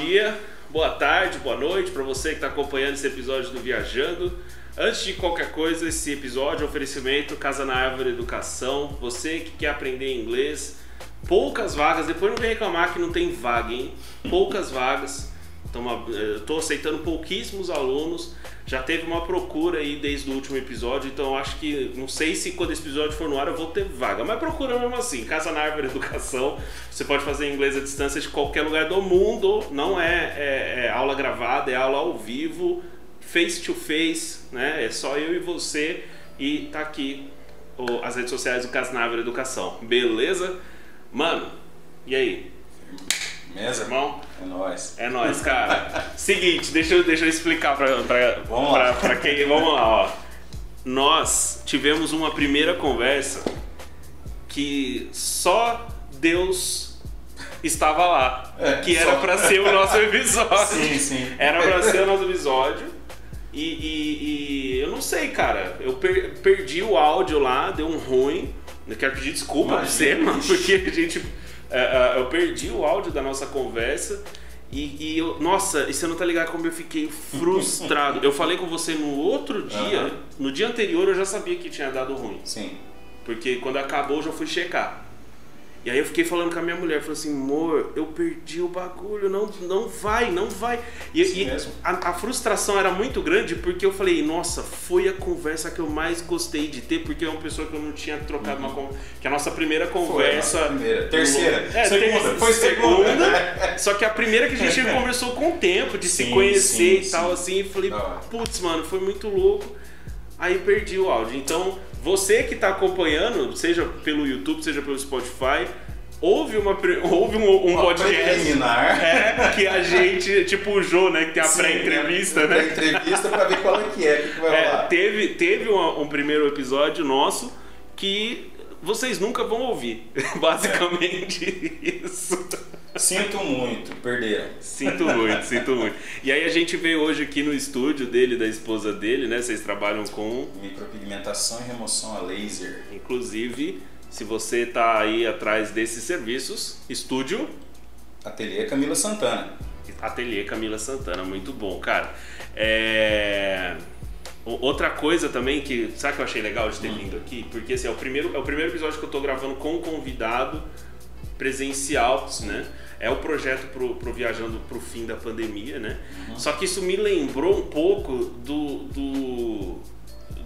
dia, boa tarde, boa noite para você que está acompanhando esse episódio do Viajando. Antes de qualquer coisa, esse episódio é oferecimento Casa na Árvore Educação. Você que quer aprender inglês, poucas vagas, depois não vem reclamar que não tem vaga, hein? Poucas vagas. Estou aceitando pouquíssimos alunos. Já teve uma procura aí desde o último episódio, então acho que não sei se quando esse episódio for no ar eu vou ter vaga, mas procura mesmo assim. Casa na Árvore Educação. Você pode fazer inglês à distância de qualquer lugar do mundo. Não é, é, é aula gravada, é aula ao vivo, face to face, né? É só eu e você e tá aqui o, as redes sociais do Casa na Árvore Educação. Beleza? Mano, e aí? Mesa? Irmão? É nóis. É nóis, cara. Seguinte, deixa eu, deixa eu explicar pra, pra, vamos pra, pra quem. Vamos lá, ó. Nós tivemos uma primeira conversa que só Deus estava lá. É, que era só- pra ser o nosso episódio. Sim, sim. Era pra ser o nosso episódio. E, e- e eu não sei, cara. Eu per- perdi o áudio lá, deu um ruim. Eu quero pedir desculpa pra você, Imagina. mano, porque a gente. É, eu perdi o áudio da nossa conversa. E, e eu, nossa, e você não tá ligado como eu fiquei frustrado. eu falei com você no outro dia, Aham. no dia anterior eu já sabia que tinha dado ruim. Sim. Porque quando acabou eu já fui checar. E aí eu fiquei falando com a minha mulher, falei assim, amor, eu perdi o bagulho, não, não vai, não vai. E, Isso e a, a frustração era muito grande porque eu falei, nossa, foi a conversa que eu mais gostei de ter, porque é uma pessoa que eu não tinha trocado uma conversa. Que a nossa primeira conversa. nossa primeira. Terceira. É, Segunda. ter- Foi segunda. Só que a primeira que a gente conversou com o tempo, de se Sim, conhecer sim, e tal, sim. assim, e falei, putz, mano, foi muito louco. Aí perdi o áudio. Então, você que tá acompanhando, seja pelo YouTube, seja pelo Spotify, houve, uma, houve um, um Uma podcast. É, que a gente, tipo o Jô, né, que tem a pré-entrevista, né? Pré-entrevista pra ver qual é que é, que, vai É, rolar. teve teve um, um primeiro episódio nosso que vocês nunca vão ouvir. Basicamente isso. Sinto muito, perderam. Sinto muito, sinto muito. E aí a gente veio hoje aqui no estúdio dele, da esposa dele, né? Vocês trabalham com, Micropigmentação e remoção a laser. inclusive, se você tá aí atrás desses serviços, estúdio Ateliê Camila Santana. Ateliê Camila Santana, muito bom, cara. É... Outra coisa também que, sabe que eu achei legal de ter Hum. vindo aqui? Porque assim, é o primeiro, é o primeiro episódio que eu tô gravando com um convidado presencial, né? É o projeto pro, pro Viajando pro fim da pandemia, né? Uhum. Só que isso me lembrou um pouco do, do,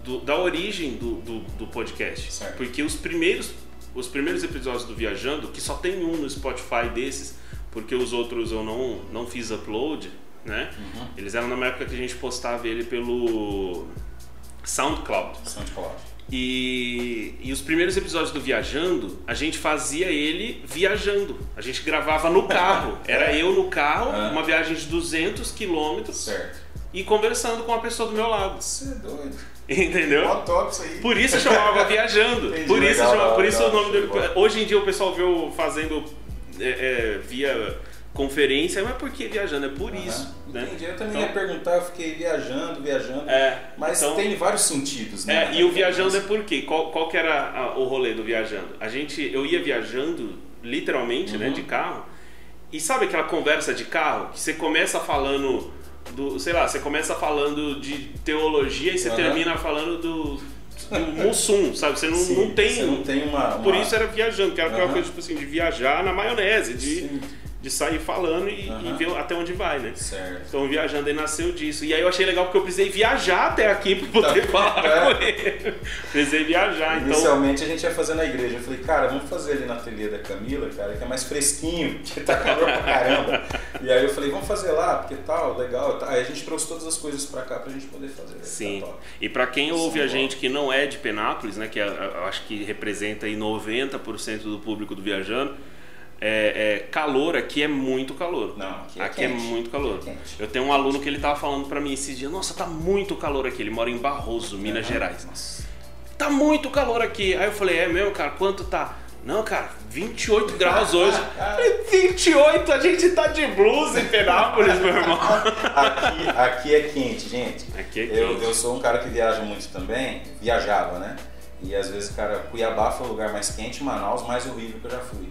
do- da origem do, do, do podcast. Certo. Porque os primeiros, os primeiros episódios do Viajando, que só tem um no Spotify desses, porque os outros eu não, não fiz upload, né? Uhum. Eles eram na época que a gente postava ele pelo SoundCloud. SoundCloud. E, e os primeiros episódios do Viajando, a gente fazia ele viajando. A gente gravava no carro. Era eu no carro, Ah. uma viagem de 200 quilômetros e conversando com a pessoa do meu lado. Você é doido. Entendeu? Isso aí. Por isso chamava Viajando. Entendi, por isso, legal, chamava- por legal, isso o nome legal, dele. Hoje em dia o pessoal vê eu fazendo é, é, via conferência, mas por que viajando? É por Aham. isso. Né? Entendi. Eu também Então- ia perguntar, eu fiquei viajando, viajando. É, Mas então- tem vários sentidos, né? É, e o viajando é por quê? Qual, qual que era a- o rolê do viajando? A gente, eu ia viajando, literalmente, né, Uhum. de carro. E sabe aquela conversa de carro que você começa falando do, sei lá, você começa falando de teologia e você Aham. termina falando do, do Mussum, sabe? Você não, Sim, não tem. Você não tem uma. Por uma- isso era viajando, que era aquela coisa tipo assim, de viajar na maionese, de, Sim. De sair falando e, Aham. e ver até onde vai, né? Certo. Então viajando aí nasceu disso. E aí eu achei legal porque eu precisei viajar até aqui pra poder Tá. falar É. com ele. Precisei viajar, então. Inicialmente a gente ia fazer na igreja. Eu falei, cara, vamos fazer ali na ateliê da Camila, cara, que é mais fresquinho, que tá calor pra caramba. e aí eu falei, vamos fazer lá, porque tal, legal. tá. Aí a gente trouxe todas as coisas pra cá pra gente poder fazer. vai Sim. top. E pra quem ouve a Sim, gente que não é de Penápolis, né, que é, eu acho que representa aí 90% do público do Viajando, é, é, calor aqui é muito calor. Não, aqui é aqui é muito calor. Aqui é quente. Eu tenho um aluno que ele tava falando pra mim esses dias, nossa, tá muito calor aqui. Ele mora em Barroso, Minas Aham. Gerais. Nossa. Tá muito calor aqui. Aí eu falei, é mesmo, cara, quanto tá? Não, cara, 28 graus hoje. Eu falei, 28, a gente tá de blusa em Penápolis, meu irmão. Aqui, aqui é quente, gente. Aqui é Eu, quente. eu sou um cara que viaja muito também, viajava, né? E às vezes, cara, Cuiabá foi o lugar mais quente, Manaus mais horrível que eu já fui.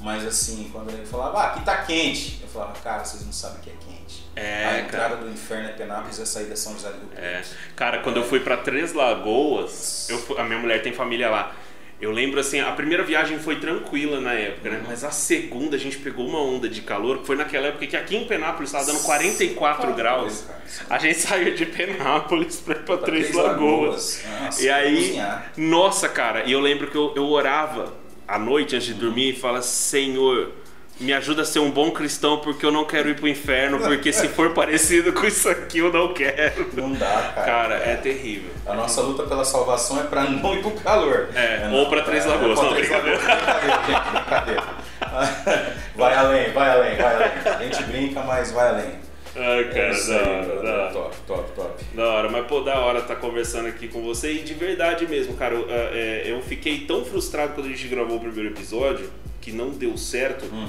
Mas assim, quando ele falava, ah, aqui tá quente, eu falava, cara, vocês não sabem o que é quente. É, a entrada cara. do inferno é Penápolis e a saída é São José do Rio É. Preto. Cara, quando eu fui pra Três Lagoas, eu a minha mulher tem família lá. Eu lembro assim, a primeira viagem foi tranquila na época, né? Mas a segunda a gente pegou uma onda de calor, que foi naquela época que aqui em Penápolis estava dando 44 graus. cara. A gente saiu de Penápolis pra ir pra Pra Três Três Lagoas. Nossa, E aí, cozinhar. nossa, cara, e eu lembro que eu, eu orava à noite antes de dormir e falava: Senhor, me ajuda a ser um bom cristão porque eu não quero ir pro inferno, porque se for parecido com isso aqui eu não quero. Não dá, cara. Cara, é terrível. A nossa luta pela salvação é pra não ir pro calor. É, não, ou pra Três é, Lagoas. Não. Brincadeira, gente, brincadeira. Vai além, vai além, vai além. A gente brinca, mas vai além. Ai, É cara, isso da aí, hora, da. Top, top, top. Da hora, mas pô, da hora estar conversando aqui com você e de verdade mesmo, cara. Eu, é, eu fiquei tão frustrado quando a gente gravou o primeiro episódio que não deu certo, Hum.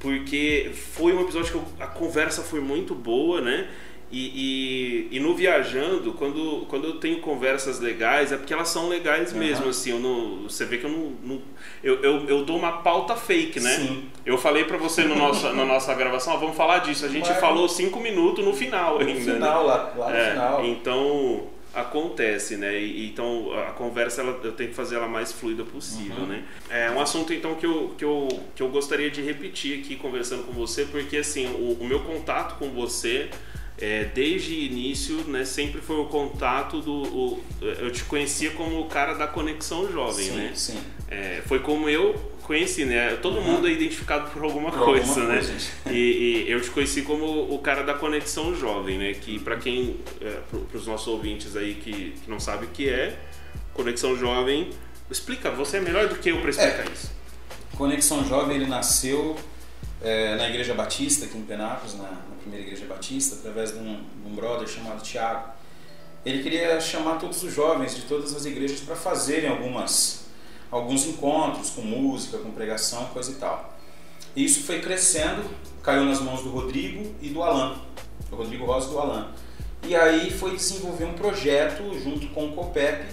porque foi um episódio que eu- a conversa foi muito boa, né? E, e, e no Viajando, quando, quando eu tenho conversas legais, é porque elas são legais Aham. mesmo, assim. Eu não, você vê que eu não. não- eu, eu, eu dou uma pauta fake, né? Sim. Eu falei pra você no nosso, na nossa gravação, ó, vamos falar disso. A gente Mas- falou cinco minutos no final No ainda. né? final, lá, lá no É, final. Então acontece, né? E, então a conversa ela, eu tenho que fazer ela mais fluida possível, Uhum. né? É um assunto então que eu, que, eu, que eu gostaria de repetir aqui conversando com você, porque assim, o, o meu contato com você é, desde o início, né, sempre foi o contato do. o- eu te conhecia como o cara da conexão jovem, sim, né? sim. É, foi como eu conheci, né? Todo Uhum. mundo é identificado por alguma Por coisa, alguma né? coisa. E, e eu te conheci como o cara da conexão jovem, né? Que para quem, é, para os nossos ouvintes aí que, que não sabe o que é, conexão jovem, explica. Você é melhor do que eu para explicar isso. Conexão Jovem ele nasceu é, na Igreja Batista, aqui em Penápolis, na primeira Igreja Batista, através de um, de um brother chamado Tiago. Ele queria chamar todos os jovens de todas as igrejas para fazerem algumas, alguns encontros com música, com pregação, coisa e tal. E isso foi crescendo, caiu nas mãos do Rodrigo e do Alan, do Rodrigo Rosa e do Alan. E aí foi desenvolver um projeto junto com o COPEP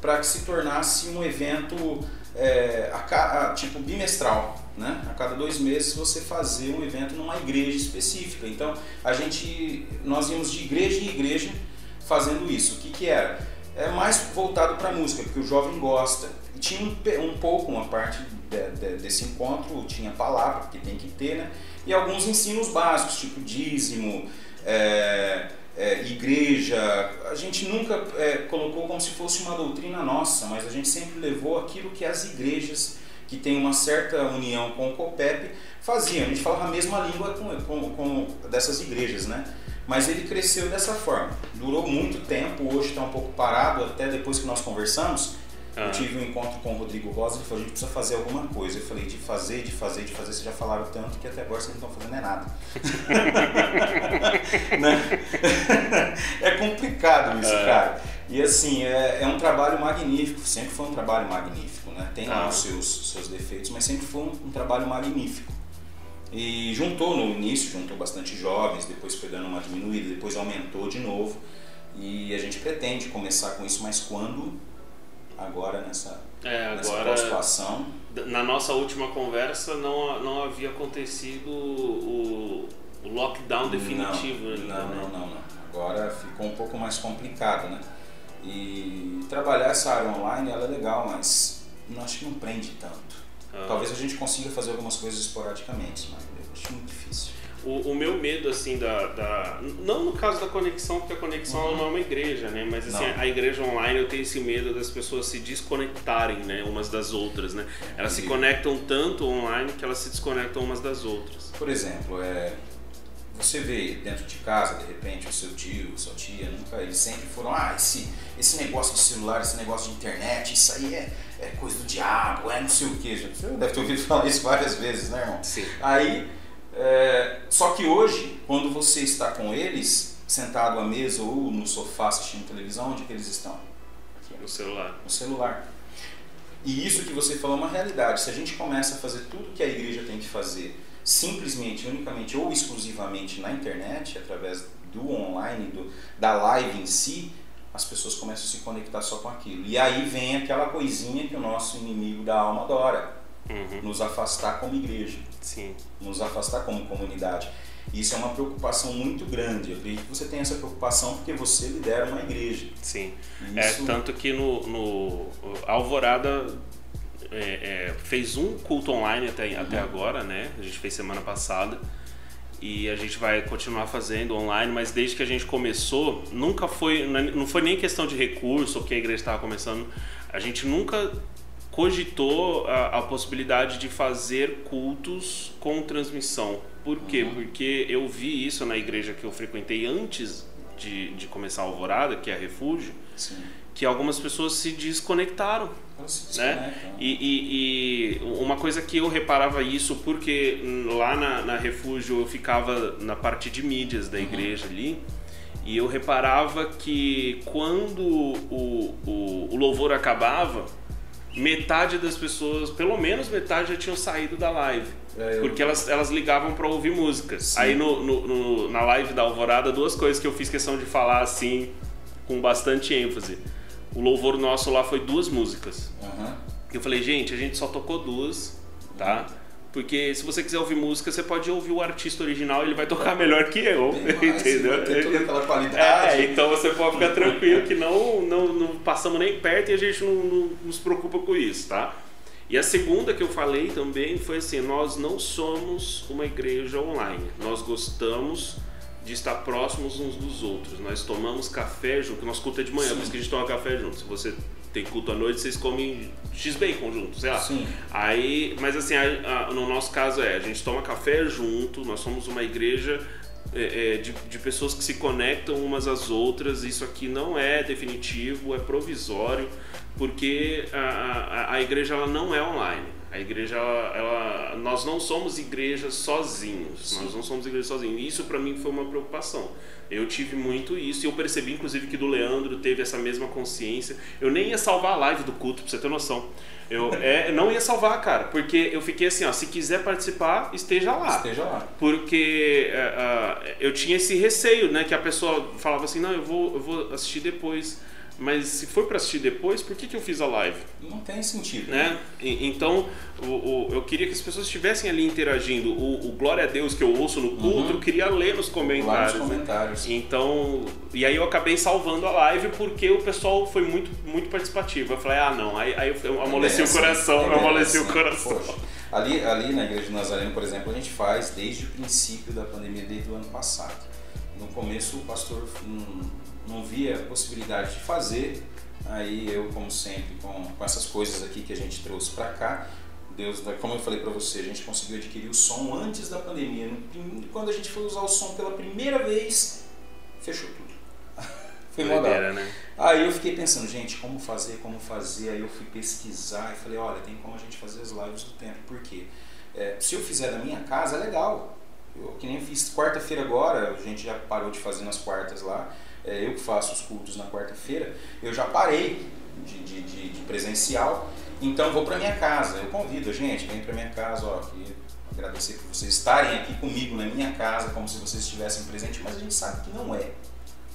para que se tornasse um evento é, a a- tipo bimestral, né? A cada dois meses você fazer um evento numa igreja específica. Então a gente, nós íamos de igreja em igreja fazendo isso. O que que era? É mais voltado para música, porque o jovem gosta. E tinha um, um pouco uma parte de- de- desse encontro, tinha palavra, porque tem que ter, né? E alguns ensinos básicos, tipo dízimo, é, é, igreja. A gente nunca é, colocou como se fosse uma doutrina nossa, mas a gente sempre levou aquilo que as igrejas que têm uma certa união com o COPEP faziam. A gente falava a mesma língua com, com, com dessas igrejas, né? Mas ele cresceu dessa forma. Durou muito tempo, hoje está um pouco parado, até depois que nós conversamos. Ah. Eu tive um encontro com o Rodrigo Rosa, ele falou, a gente precisa fazer alguma coisa. Eu falei, de fazer, de fazer, de fazer, vocês já falaram tanto que até agora vocês não estão fazendo é nada. Né? é complicado isso, É. cara. E assim, é, é um trabalho magnífico, sempre foi um trabalho magnífico, né? Tem Ah. os seus, seus defeitos, mas sempre foi um, um trabalho magnífico. E juntou no início, juntou bastante jovens, depois foi dando uma diminuída, depois aumentou de novo. E a gente pretende começar com isso, mas quando? Agora nessa, É, nessa agora pós-situação. na nossa última conversa não, não havia acontecido o, o lockdown definitivo não, ainda, não, né? não, não, não. Agora ficou um pouco mais complicado, né? E trabalhar essa área online ela é legal, mas não acho que não prende tanto. Ah. Talvez a gente consiga fazer algumas coisas esporadicamente, mas eu acho muito difícil. O, o meu medo, assim, da, da. Não no caso da conexão, porque a conexão Uhum. não é uma igreja, né? Mas assim, Não. a igreja online eu tenho esse medo das pessoas se desconectarem, né? Umas das outras, né? Elas se Entendi. conectam tanto online que elas se desconectam umas das outras. Por exemplo, é, você vê dentro de casa, de repente, o seu tio, sua tia, nunca, eles sempre foram, ah, esse, esse negócio de celular, esse negócio de internet, isso aí é, é coisa do diabo, é não sei o que. Você deve ter ouvido falar isso várias vezes, né, irmão? Sim. Aí, é, só que hoje, quando você está com eles, sentado à mesa ou no sofá assistindo televisão, onde que eles estão? Aqui, No celular. no celular. E isso que você falou é uma realidade. Se a gente começa a fazer tudo que a igreja tem que fazer simplesmente, unicamente ou exclusivamente na internet, através do online, do, da live em si, as pessoas começam a se conectar só com aquilo. E aí vem aquela coisinha que o nosso inimigo da alma adora, uhum. nos afastar como igreja, Sim. nos afastar como comunidade. Isso é uma preocupação muito grande. Eu acredito que você tem essa preocupação porque você lidera uma igreja. Sim. Isso... É, tanto que no, no Alvorada é, é, fez um culto online até, uhum. até agora, né? A gente fez semana passada. E a gente vai continuar fazendo online, mas desde que a gente começou, nunca foi. Não foi nem questão de recurso ou que a igreja estava começando. A gente nunca cogitou a, a, possibilidade de fazer cultos com transmissão. Por quê? Uhum. Porque eu vi isso na igreja que eu frequentei antes de, de começar a Alvorada, que é a Refúgio, Sim. Que algumas pessoas se desconectaram. Se né? E, e, e, uma coisa que eu reparava isso, porque lá na, na Refúgio eu ficava na parte de mídias da uhum. igreja uhum. ali, e eu reparava que quando o, o, o louvor acabava, metade das pessoas, pelo menos metade, já tinham saído da live. É. Porque elas, elas ligavam para ouvir música. Sim. Aí no, no, no, na live da Alvorada, duas coisas que eu fiz questão de falar assim, com bastante ênfase. O louvor nosso lá foi duas músicas. Uhum. Eu falei, gente, a gente só tocou duas, tá? Porque se você quiser ouvir música, você pode ouvir o artista original, ele vai tocar melhor que eu, entendeu? Tem toda aquela qualidade. É, então você pode ficar tranquilo que não, não, não passamos nem perto e a gente não, não nos preocupa com isso, tá? E a segunda que eu falei também foi assim: nós não somos uma igreja online, nós gostamos de estar próximos uns dos outros. Nós tomamos café junto, nosso culto é de manhã, Sim. por isso que a gente toma café junto. Se você tem culto à noite, vocês comem X-Bacon junto, sei lá. Sim. Aí, mas assim, a, a, no nosso caso é, a gente toma café junto, nós somos uma igreja é, é, de, de, pessoas que se conectam umas às outras. Isso aqui não é definitivo, é provisório, porque a, a, a igreja ela não é online. A igreja, ela, nós não somos igrejas sozinhos. Sim. Nós não somos igrejas sozinhos. Isso para mim foi uma preocupação. Eu tive muito isso e eu percebi, inclusive, que do Leandro teve essa mesma consciência. Eu nem ia salvar a live do culto, pra você ter noção. Eu é, não ia salvar, cara, porque eu fiquei assim, ó, se quiser participar, esteja lá. Esteja lá. Porque uh, eu tinha esse receio, né, que a pessoa falava assim, não, eu vou, eu vou assistir depois. Mas se for para assistir depois, por que, que eu fiz a live? Não tem sentido. Né? E, então, o, o, eu queria que as pessoas estivessem ali interagindo. O, o, Glória a Deus que eu ouço no culto, uhum. eu queria ler nos comentários. Lá nos comentários. Né? Então, e aí eu acabei salvando a live porque o pessoal foi muito, muito participativo. Eu falei, ah, não. Aí, aí eu amoleci o coração. eu amoleci o coração. Poxa. Ali, ali na Igreja de Nazareno, por exemplo, a gente faz desde o princípio da pandemia, desde o ano passado. No começo, o pastor. Hum, não via possibilidade de fazer. Aí eu, como sempre, com, com essas coisas aqui que a gente trouxe para cá, Deus, como eu falei para você, a gente conseguiu adquirir o som antes da pandemia. Quando a gente foi usar o som pela primeira vez, fechou tudo. foi Doideira, né? Aí eu fiquei pensando, gente, como fazer, como fazer. Aí eu fui pesquisar e falei, olha, tem como a gente fazer as lives do tempo. Por quê? É, se eu fizer da minha casa, é legal. Eu que nem fiz quarta-feira agora, a gente já parou de fazer nas quartas lá é, eu que faço os cultos na quarta-feira, eu já parei de, de, de, de presencial, então vou para minha casa. Eu convido, gente, vem para minha casa, ó, aqui, agradecer por vocês estarem aqui comigo na minha casa, como se vocês estivessem presentes, mas a gente sabe que não é.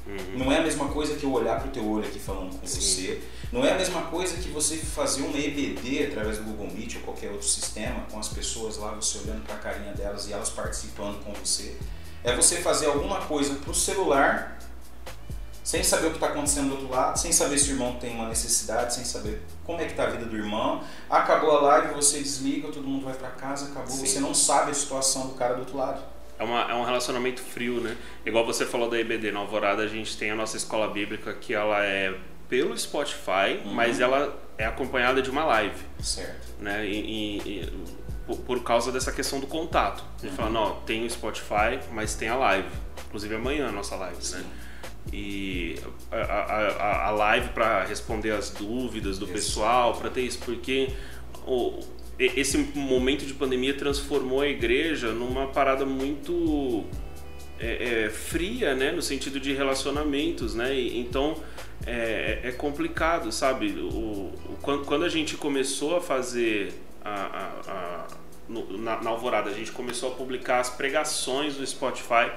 Uhum. Não é a mesma coisa que eu olhar para o teu olho aqui falando com Sim. você. Não é a mesma coisa que você fazer uma EBD através do Google Meet ou qualquer outro sistema com as pessoas lá, você olhando para a carinha delas e elas participando com você. É você fazer alguma coisa para o celular sem saber o que está acontecendo do outro lado, sem saber se o irmão tem uma necessidade, sem saber como é que está a vida do irmão. Acabou a live, você desliga, todo mundo vai para casa, acabou, Sim. você não sabe a situação do cara do outro lado. É, uma, é um relacionamento frio, né? Igual você falou da IBD, na Alvorada a gente tem a nossa escola bíblica que ela é pelo Spotify, uhum. mas ela é acompanhada de uma live. Certo. Né? E, e, e por, por, causa dessa questão do contato. A gente uhum. fala, não, tem o Spotify, mas tem a live. Inclusive amanhã a nossa live, né? Sim. né? E a, a, a live para responder as dúvidas do isso. pessoal, para ter isso, porque o, esse momento de pandemia transformou a igreja numa parada muito é, é, fria, né, no sentido de relacionamentos, né? E, então é, é, complicado, sabe? O, o, quando, a gente começou a fazer a, a, no, na, na Alvorada, a gente começou a publicar as pregações do Spotify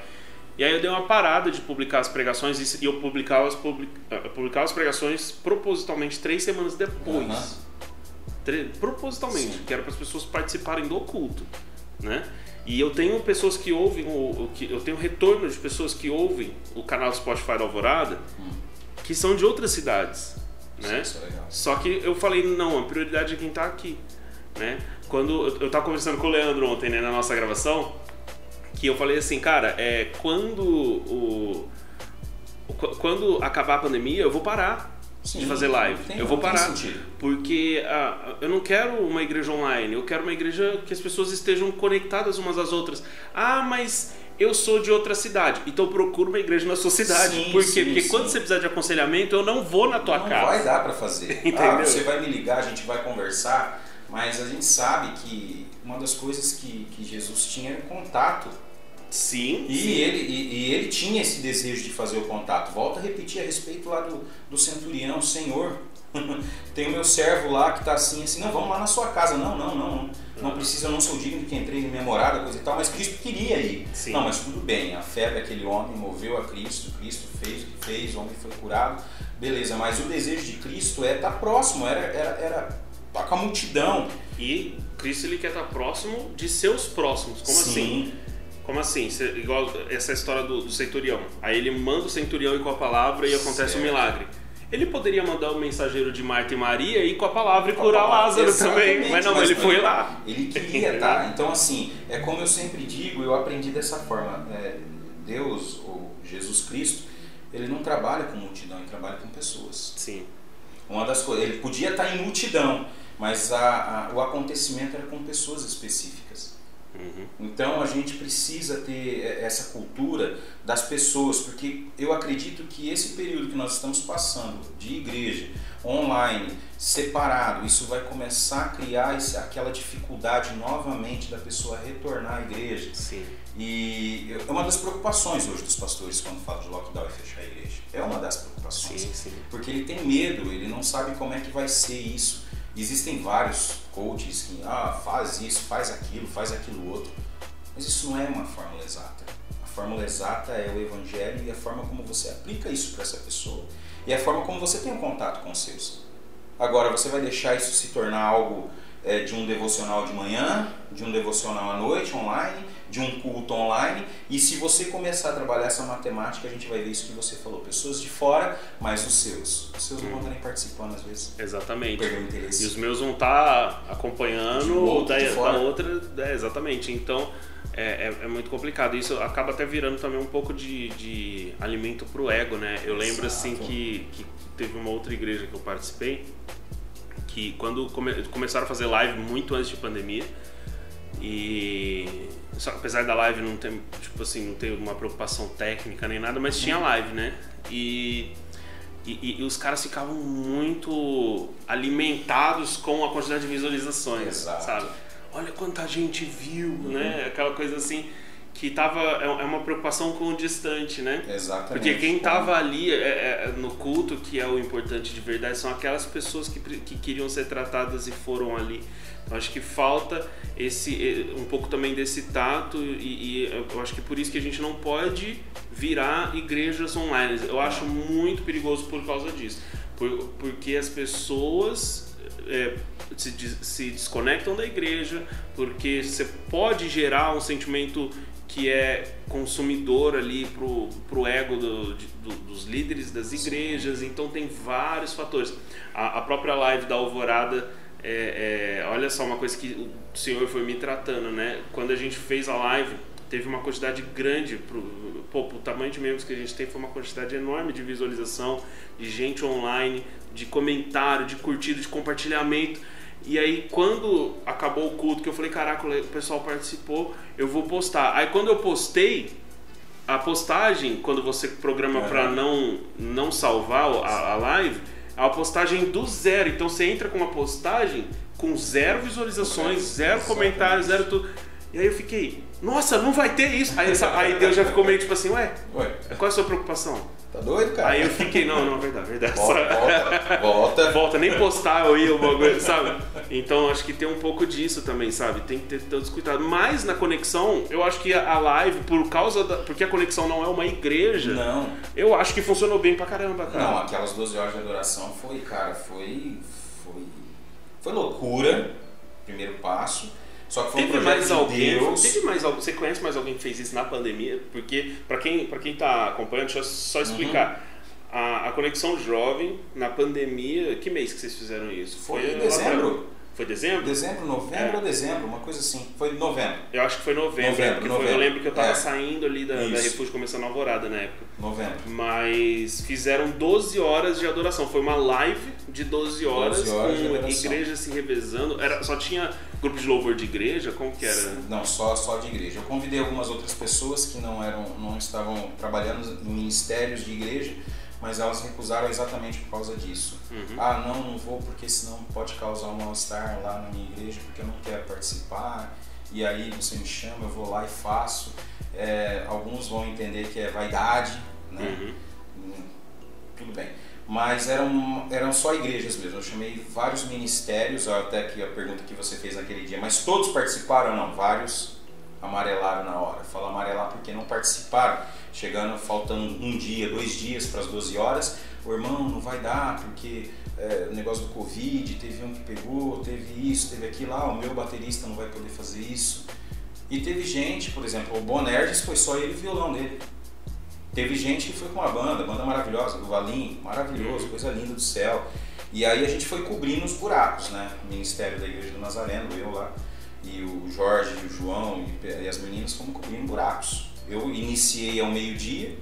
e aí eu dei uma parada de publicar as pregações e eu publicava as, public, eh, publicava as pregações propositalmente três semanas depois. Uhum. propositalmente, Sim. que era para as pessoas participarem do culto, né? E eu tenho pessoas que ouvem o, que eu tenho retorno de pessoas que ouvem o canal Spotify da Alvorada, hum. que são de outras cidades, né? Isso é Só que eu falei não, a prioridade é quem está aqui, né? Quando eu estava conversando com o Leandro ontem, né, na nossa gravação, que eu falei assim, cara, é quando o quando acabar a pandemia, eu vou parar Sim, de fazer live. Tem, eu vou parar. Porque ah, eu não quero uma igreja online, eu quero uma igreja que as pessoas estejam conectadas umas às outras. Ah, mas eu sou de outra cidade, então procura uma igreja na sua cidade. Sim, Por quê? Sim, Porque sim. quando você precisar de aconselhamento, eu não vou na tua não casa. Não vai dar para fazer. Entendeu? Ah, você vai me ligar, a gente vai conversar, mas a gente sabe que uma das coisas que, que Jesus tinha era contato Sim. E, sim. Ele, e, e, ele tinha esse desejo de fazer o contato. Volta a repetir a respeito lá do, do centurião, Senhor, tem o meu servo lá que está assim, assim, não, vamos lá na sua casa. Não, não, não, não, não precisa, eu não sou digno de que entrei em minha morada, coisa e tal, mas Cristo queria ir. Sim. Não, mas tudo bem, a fé daquele homem moveu a Cristo, Cristo fez o que fez, o homem foi curado, beleza, mas o desejo de Cristo é estar tá próximo, era, era, era tá com a multidão. E Cristo ele quer estar tá próximo de seus próximos, como Sim. assim? Como assim? Cê, igual essa história do, do, centurião. Aí ele manda o centurião ir com a palavra e acontece certo. um milagre. Ele poderia mandar o mensageiro de Marta e Maria e ir com a palavra e curar Lázaro também. Mas não, mas ele foi lá. Ele queria, tá? Então, assim, é como eu sempre digo, eu aprendi dessa forma. É, Deus, ou Jesus Cristo, ele não trabalha com multidão, ele trabalha com pessoas. Sim. Uma das coisas, ele podia estar em multidão, mas a, a, o acontecimento era com pessoas específicas. Uhum. Então a gente precisa ter essa cultura das pessoas, porque eu acredito que esse período que nós estamos passando de igreja online, separado, isso vai começar a criar aquela dificuldade novamente da pessoa retornar à igreja. Sim. E é uma das preocupações hoje dos pastores quando falam de lockdown e fechar a igreja. É uma das preocupações. Sim, sim. Porque ele tem medo, ele não sabe como é que vai ser isso. Existem vários coaches que ah, faz isso, faz aquilo, faz aquilo outro. Mas isso não é uma fórmula exata. A fórmula exata é o evangelho e a forma como você aplica isso para essa pessoa. E a forma como você tem um contato com os seus. Agora, você vai deixar isso se tornar algo é, de um devocional de manhã, de um devocional à noite, online, de um culto online. E se você começar a trabalhar essa matemática, a gente vai ver isso que você falou. Pessoas de fora, mas os seus. Os seus não vão estar nem participando às vezes. Exatamente. Perdeu interesse. E os meus vão estar acompanhando outro, da, da, outra. É, exatamente. Então. É, é, é, muito complicado. Isso acaba até virando também um pouco de, de alimento para o ego, né? Eu lembro assim, Exato. assim que, que teve uma outra igreja que eu participei que quando come, começaram a fazer live muito antes de pandemia e só, apesar da live não ter, tipo assim, não ter uma preocupação técnica nem nada, mas tinha live, né? E, e, e, os caras ficavam muito alimentados com a quantidade de visualizações, Exato. sabe? Olha quanta gente viu, uhum. né? Aquela coisa assim que tava é, é uma preocupação com o distante, né? Exatamente. Porque quem estava ali é, é, no culto, que é o importante de verdade, são aquelas pessoas que, que queriam ser tratadas e foram ali. Eu acho que falta esse um pouco também desse tato e, e, eu acho que por isso que a gente não pode virar igrejas online. Eu acho muito perigoso por causa disso, por, porque as pessoas é, se, se desconectam da igreja, porque você pode gerar um sentimento que é consumidor ali pro, pro ego do, do, dos líderes das igrejas, então tem vários fatores. A, a própria live da Alvorada é, é, olha só uma coisa que o senhor foi me tratando, né? Quando a gente fez a live, teve uma quantidade grande, pro, pô, pro tamanho de membros que a gente tem, foi uma quantidade enorme de visualização, de gente online, de comentário, de curtida, de compartilhamento. E aí, quando acabou o culto, que eu falei, caraca, o pessoal participou, eu vou postar. Aí, quando eu postei, a postagem, quando você programa é. para não, não salvar a, a live, a postagem do zero. Então você entra com uma postagem com zero visualizações, zero comentários, zero tudo. E aí eu fiquei, nossa, não vai ter isso. Aí, aí Deus já ficou meio tipo assim, ué, ué, qual é a sua preocupação? Tá doido, cara? Aí eu fiquei, não, não, verdade, verdade. Volta, volta, volta. volta, nem postar eu ia o bagulho, sabe? Então acho que tem um pouco disso também, sabe? Tem que ter todos cuidado. Mas na conexão, eu acho que a live, por causa da. Porque a conexão não é uma igreja. Não. Eu acho que funcionou bem pra caramba, cara. Não, aquelas 12 horas de adoração foi, cara, foi. Foi Foi loucura, primeiro passo. Só que foi teve um projeto mais de alguém, Deus. Teve mais alguém, você conhece mais alguém que fez isso na pandemia? Porque, para quem, pra quem tá acompanhando, deixa eu só explicar. Uhum. A, a Conexão Jovem, na pandemia, que mês que vocês fizeram isso? Foi em lá pra- dezembro. Foi dezembro? Dezembro, novembro É. ou dezembro, uma coisa assim. Foi novembro. Eu acho que foi novembro, Novembro, né? Porque foi- eu novembro. lembro que eu tava É. saindo ali da, da. Refúgio começando a alvorada na época. Novembro. Mas fizeram 12 horas de adoração. Foi uma live de 12 horas, 12 horas com igreja se revezando. Era, só tinha grupo de louvor de igreja? Como que era? Não, só, só de igreja. Eu convidei algumas outras pessoas que não eram, não estavam trabalhando em ministérios de igreja, mas elas recusaram exatamente por causa disso. Uhum. Ah, não, não vou porque senão pode causar um mal-estar lá na minha igreja, porque eu não quero participar. E aí você me chama, eu vou lá e faço. É, alguns vão entender que é vaidade, né? Uhum. Hum, tudo bem. Mas eram, eram só igrejas mesmo. Eu chamei vários ministérios, até que a pergunta que você fez naquele dia, mas todos participaram? Não, vários amarelaram na hora. Falo amarelar porque não participaram. Chegando, faltando um dia, dois dias para as 12 horas, o irmão não vai dar porque é, o negócio do Covid, teve um que pegou, teve isso, teve aquilo, ah, o meu baterista não vai poder fazer isso. E teve gente, por exemplo, o Bonerges foi só ele e o violão dele. Teve gente que foi com uma banda, banda maravilhosa, do Valim, maravilhoso, coisa linda do céu. E aí a gente foi cobrindo os buracos, né? O Ministério da Igreja do Nazareno, eu lá, e o Jorge, e o João e, e as meninas fomos cobrindo buracos. Eu iniciei ao meio-dia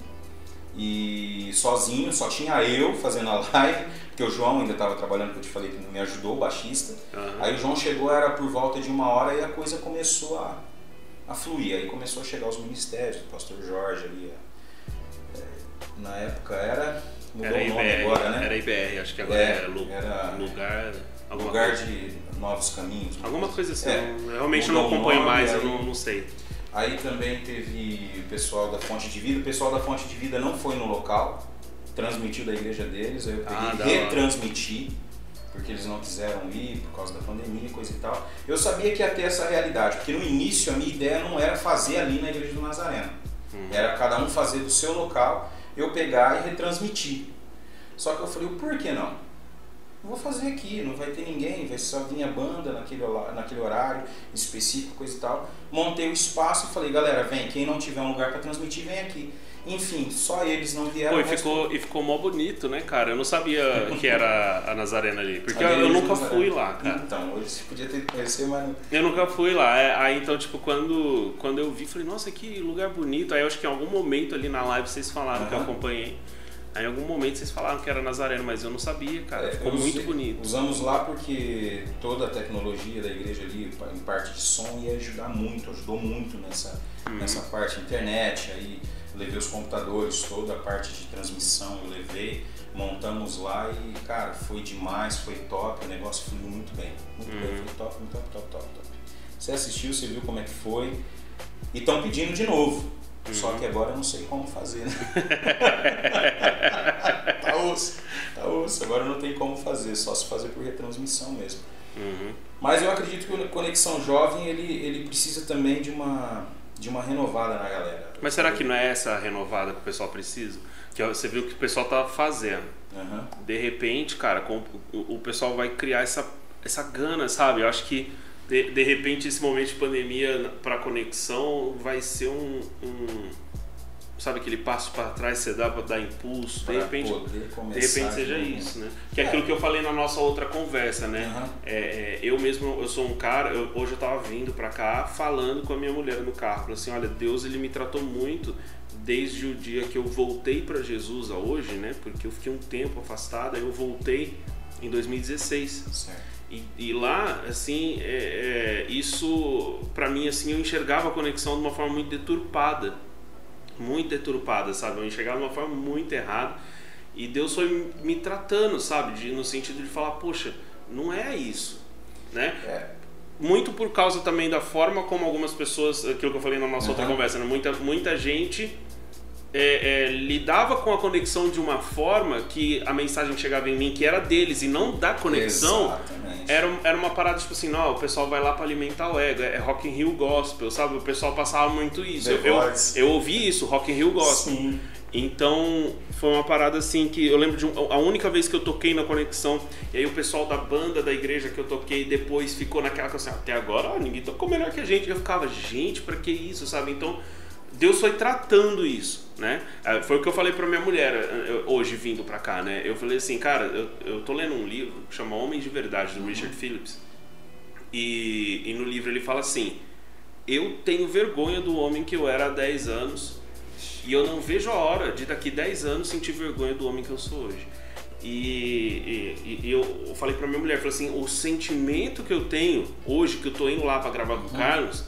e sozinho, só tinha eu fazendo a live, porque o João ainda estava trabalhando, que eu te falei que não me ajudou, o baixista. Aham. Aí o João chegou, era por volta de uma hora e a coisa começou a, a fluir. Aí começou a chegar os ministérios, o pastor Jorge ali. é, na época era. Mudou Era o nome IBR, agora, né? era IBR, acho que agora É, é, lu- era lugar. Lugar coisa. de novos caminhos. Alguma coisa assim. É. eu realmente eu não acompanho nome, mais, eu não, não sei. Aí também teve o pessoal da Fonte de Vida. O pessoal da Fonte de Vida não foi no local, transmitiu da igreja deles. Aí eu peguei Ah, e retransmiti, porque eles não quiseram ir por causa da pandemia e coisa e tal. Eu sabia que ia ter essa realidade, porque no início a minha ideia não era fazer ali na igreja do Nazareno. Uhum. Era cada um fazer do seu local, eu pegar e retransmitir. Só que eu falei, por que não? Vou fazer aqui, não vai ter ninguém, vai só vir a banda naquele, naquele horário específico, coisa e tal. Montei o espaço e falei, galera, vem, quem não tiver um lugar para transmitir, vem aqui. Enfim, só eles não vieram. Pô, e ficou, e ficou mó bonito, né, cara? Eu não sabia que era a Nazarena ali. Porque eu, eu nunca do fui lá, cara. Então, hoje você podia ter conhecido, mas não. Eu nunca fui lá. É, Aí então, tipo, quando, quando eu vi, falei, nossa, que lugar bonito. Aí eu acho que em algum momento ali na live vocês falaram que eu acompanhei. Aí em algum momento vocês falaram que era Nazareno, mas eu não sabia, cara. É, Ficou muito bonito. Usamos lá porque toda a tecnologia da igreja ali, em parte de som, ia ajudar muito, ajudou muito nessa, Uhum. nessa parte internet. Aí levei os computadores, toda a parte de transmissão eu levei, montamos lá e, cara, foi demais, foi top, o negócio fluiu muito bem. Muito bem, Uhum. foi top, top, top, top, top. Você assistiu, você viu como é que foi. E estão pedindo de novo. Só Uhum. que agora eu não sei como fazer, né? tá osso, tá osso. Agora não tem como fazer, só se fazer por retransmissão mesmo. Uhum. Mas eu acredito que o Conexão Jovem ele, ele precisa também de uma, de uma renovada na galera. Mas será que não é essa renovada que o pessoal precisa? Que você viu o que o pessoal tá fazendo. Aham. De repente, cara, o pessoal vai criar essa, essa gana, sabe? Eu acho que de, de repente esse momento de pandemia para conexão vai ser um, um- sabe aquele passo para trás que você dá para dar impulso. De Pra repente, poder começar de repente seja de isso, né? Que é É. aquilo que eu falei na nossa outra conversa, né? Aham. É, é, eu mesmo, eu sou um cara, eu- hoje eu tava vindo pra cá falando com a minha mulher no carro, falando assim, olha, Deus ele me tratou muito desde o dia que eu voltei pra Jesus a hoje, né? Porque eu fiquei um tempo afastado, aí eu voltei em 2016. Certo. E, e lá, assim, é, é, isso, pra mim, assim, eu enxergava a conexão de uma forma muito deturpada. Muito deturpada, sabe? Eu enxergava de uma forma muito errada. E Deus foi me tratando, sabe? De, no sentido de falar, poxa, não é isso, né? É. Muito por causa também da forma como algumas pessoas, aquilo que eu falei na nossa outra Uhum. conversa, né? muita, muita gente é, é, lidava com a conexão de uma forma que a mensagem chegava em mim, que era deles e não da conexão, Exatamente. era, era uma parada tipo assim, não, o pessoal vai lá pra alimentar o ego, é Rock in Rio Gospel, sabe? O pessoal passava muito isso. Eu, eu, eu ouvi isso, Rock in Rio Gospel. Sim. Então foi uma parada assim que eu lembro de um, a única vez que eu toquei na conexão, e aí o pessoal da banda da igreja que eu toquei depois ficou naquela coisa assim, até agora ó, ninguém tocou melhor que a gente. Eu ficava, gente, para que isso, sabe? Então Deus foi tratando isso, né? É, foi o que eu falei para minha mulher hoje vindo para cá, né? Eu falei assim, cara, eu, eu tô lendo um livro que chama Homem de Verdade do Richard Phillips. E, e no livro ele fala assim: Eu tenho vergonha do homem que eu era há 10 anos e eu não vejo a hora de daqui 10 anos sentir vergonha do homem que eu sou hoje. E, e, e eu falei pra minha mulher, falei assim, o sentimento que eu tenho hoje, que eu tô indo lá para gravar com o uhum. Carlos,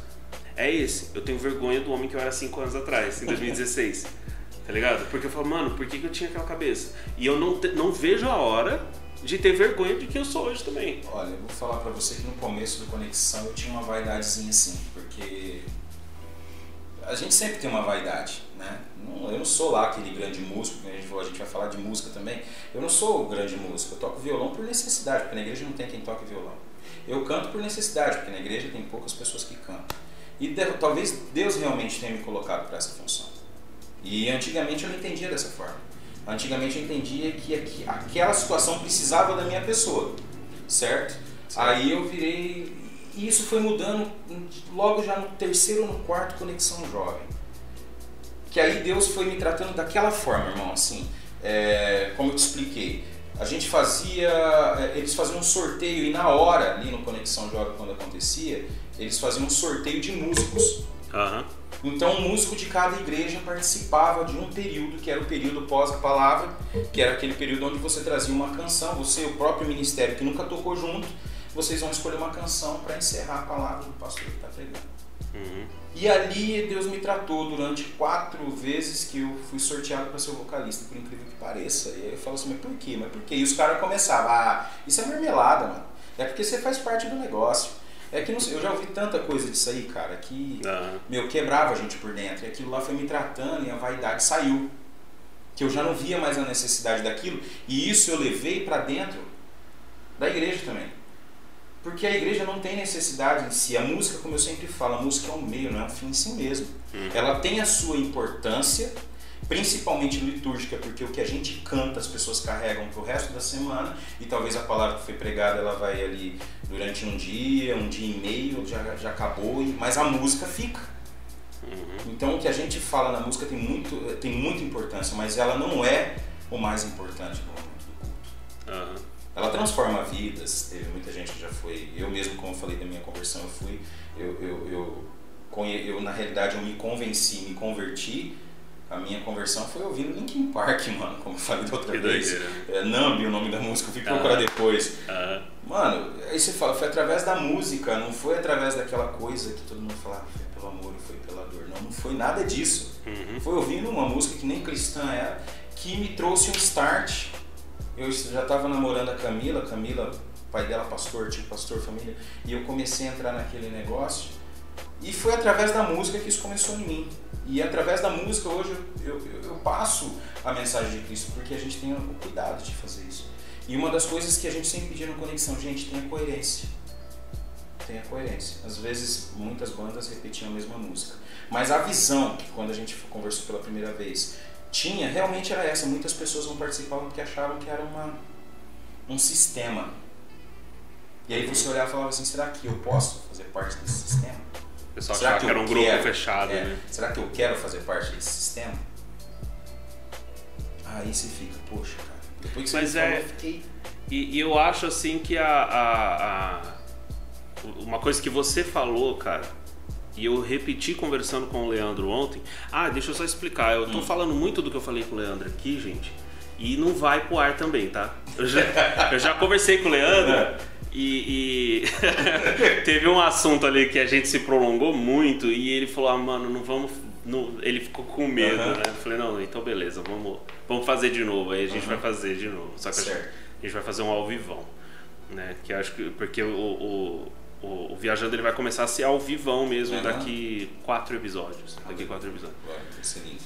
é esse. Eu tenho vergonha do homem que eu era 5 anos atrás, em 2016. tá ligado? Porque eu falo, mano, por que, que eu tinha aquela cabeça? E eu não, te, não vejo a hora de ter vergonha de quem eu sou hoje também. Olha, eu vou falar pra você que no começo do Conexão eu tinha uma vaidadezinha assim, porque a gente sempre tem uma vaidade, né? eu não sou lá aquele grande músico, gente, a gente vai falar de música também. Eu não sou o grande músico, eu toco violão por necessidade, porque na igreja não tem quem toque violão. Eu canto por necessidade, porque na igreja tem poucas pessoas que cantam. E talvez Deus realmente tenha me colocado para essa função. E antigamente eu não entendia dessa forma. Antigamente eu entendia que aquela situação precisava da minha pessoa, certo? Sim. Aí eu virei e isso foi mudando logo já no terceiro ou no quarto Conexão Jovem. Que aí Deus foi me tratando daquela forma, irmão, assim, é, como eu te expliquei. A gente fazia, é, eles faziam um sorteio e na hora, ali no Conexão Jovem, quando acontecia, eles faziam um sorteio de músicos. Uhum. Então, um músico de cada igreja participava de um período, que era o período pós-palavra, que era aquele período onde você trazia uma canção, você, o próprio ministério que nunca tocou junto, vocês vão escolher uma canção para encerrar a palavra do pastor que está pregando. Uhum. E ali Deus me tratou durante quatro vezes que eu fui sorteado para ser vocalista, por incrível que pareça. E aí eu falo assim, mas por quê? Mas por quê? E os caras começavam, ah, isso é marmelada, mano. É porque você faz parte do negócio. É que eu já ouvi tanta coisa disso aí, cara, que uhum. meu quebrava a gente por dentro. E aquilo lá foi me tratando e a vaidade saiu. Que eu já não via mais a necessidade daquilo. E isso eu levei para dentro da igreja também. Porque a igreja não tem necessidade em si. A música, como eu sempre falo, a música é um meio, não é um fim em si mesmo. Uhum. Ela tem a sua importância, principalmente litúrgica, porque o que a gente canta as pessoas carregam para o resto da semana e talvez a palavra que foi pregada ela vai ali durante um dia, um dia e meio, já, já acabou, mas a música fica. Uhum. Então o que a gente fala na música tem, muito, tem muita importância, mas ela não é o mais importante no momento do culto. Uhum ela transforma vidas. Teve muita gente que já foi. Eu mesmo, como eu falei da minha conversão, eu fui. Eu, eu, eu, eu, na realidade, eu me convenci, me converti. A minha conversão foi ouvindo Linkin Park, mano, como eu falei da outra que vez. É, Nambi, o nome da música, eu fui procurar ah, depois. Ah. Mano, aí você fala, foi através da música, não foi através daquela coisa que todo mundo falava, foi pelo amor e foi pela dor. Não, não foi nada disso. Uhum. Foi ouvindo uma música que nem cristã era, que me trouxe um start eu já estava namorando a Camila, Camila, pai dela pastor, tipo pastor família, e eu comecei a entrar naquele negócio. E foi através da música que isso começou em mim. E através da música hoje eu, eu, eu passo a mensagem de Cristo, porque a gente tem o cuidado de fazer isso. E uma das coisas que a gente sempre pedia no Conexão, gente, tenha coerência. Tenha coerência. Às vezes, muitas bandas repetiam a mesma música. Mas a visão, que quando a gente conversou pela primeira vez, tinha realmente era essa. Muitas pessoas não participavam porque achavam que era uma, um sistema. E aí você olhava e falava assim: será que eu posso fazer parte desse sistema? Pessoal será achava que, que era um grupo fechado. É, né? Será que eu quero fazer parte desse sistema? Aí você fica, poxa, cara. Depois que você Mas é, falou, eu fiquei. E, e, eu acho assim que a, a, a, uma coisa que você falou, cara, e eu repeti conversando com o Leandro ontem. Ah, deixa eu só explicar. Eu tô hum. falando muito do que eu falei com o Leandro aqui, gente. E não vai pro ar também, tá? Eu já, eu já conversei com o Leandro. É. E, e teve um assunto ali que a gente se prolongou muito e ele falou: ah, mano, não vamos. Não... Ele ficou com medo, uhum. né? Eu falei: não, então beleza, vamos, vamos fazer de novo. Aí a gente uhum. vai fazer de novo. Só que a gente, a gente, vai fazer um ao vivão, né? Que acho que. Porque o, o o, o, Viajando ele vai começar a ser ao vivão mesmo uhum. daqui quatro episódios. Daqui quatro episódios. Excelente.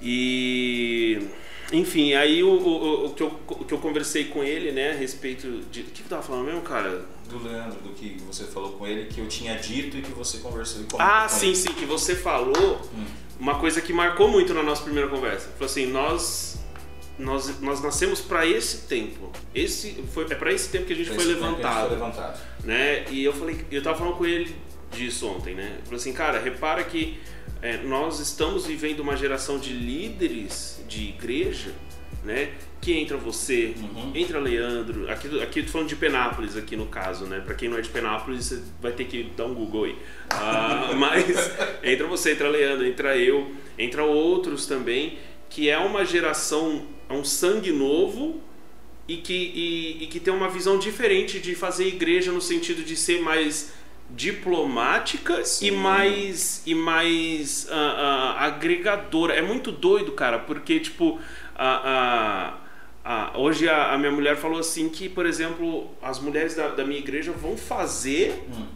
E. Enfim, aí o, o, o, que eu, o que eu conversei com ele, né, a respeito de. O que eu tava falando mesmo, cara? Do Leandro, do que você falou com ele, que eu tinha dito e que você conversou e Ah, sim, ele. sim, que você falou hum. uma coisa que marcou muito na nossa primeira conversa. Falou assim, nós nós, nós nascemos para esse tempo. Esse foi é para esse tempo que a gente Pra foi esse tempo que a levantado, gente foi levantado. né? E eu falei, eu tava falando com ele disso ontem, né? Falei assim, cara, repara que é, nós estamos vivendo uma geração de líderes de igreja, né? Que entra você, Uhum. entra Leandro, aqui, aqui tô falando de Penápolis aqui no caso, né? Pra quem não é de Penápolis, você vai ter que dar um Google aí. Ah, mas entra você, entra Leandro, entra eu, entra outros também, que é uma geração, é um sangue novo e que, e, e que tem uma visão diferente de fazer igreja no sentido de ser mais diplomática Sim. e mais e mais ah, ah, agregadora. É muito doido, cara, porque tipo a, a- a- hoje a, a minha mulher falou assim que, por exemplo, as mulheres da, da minha igreja vão fazer Hum.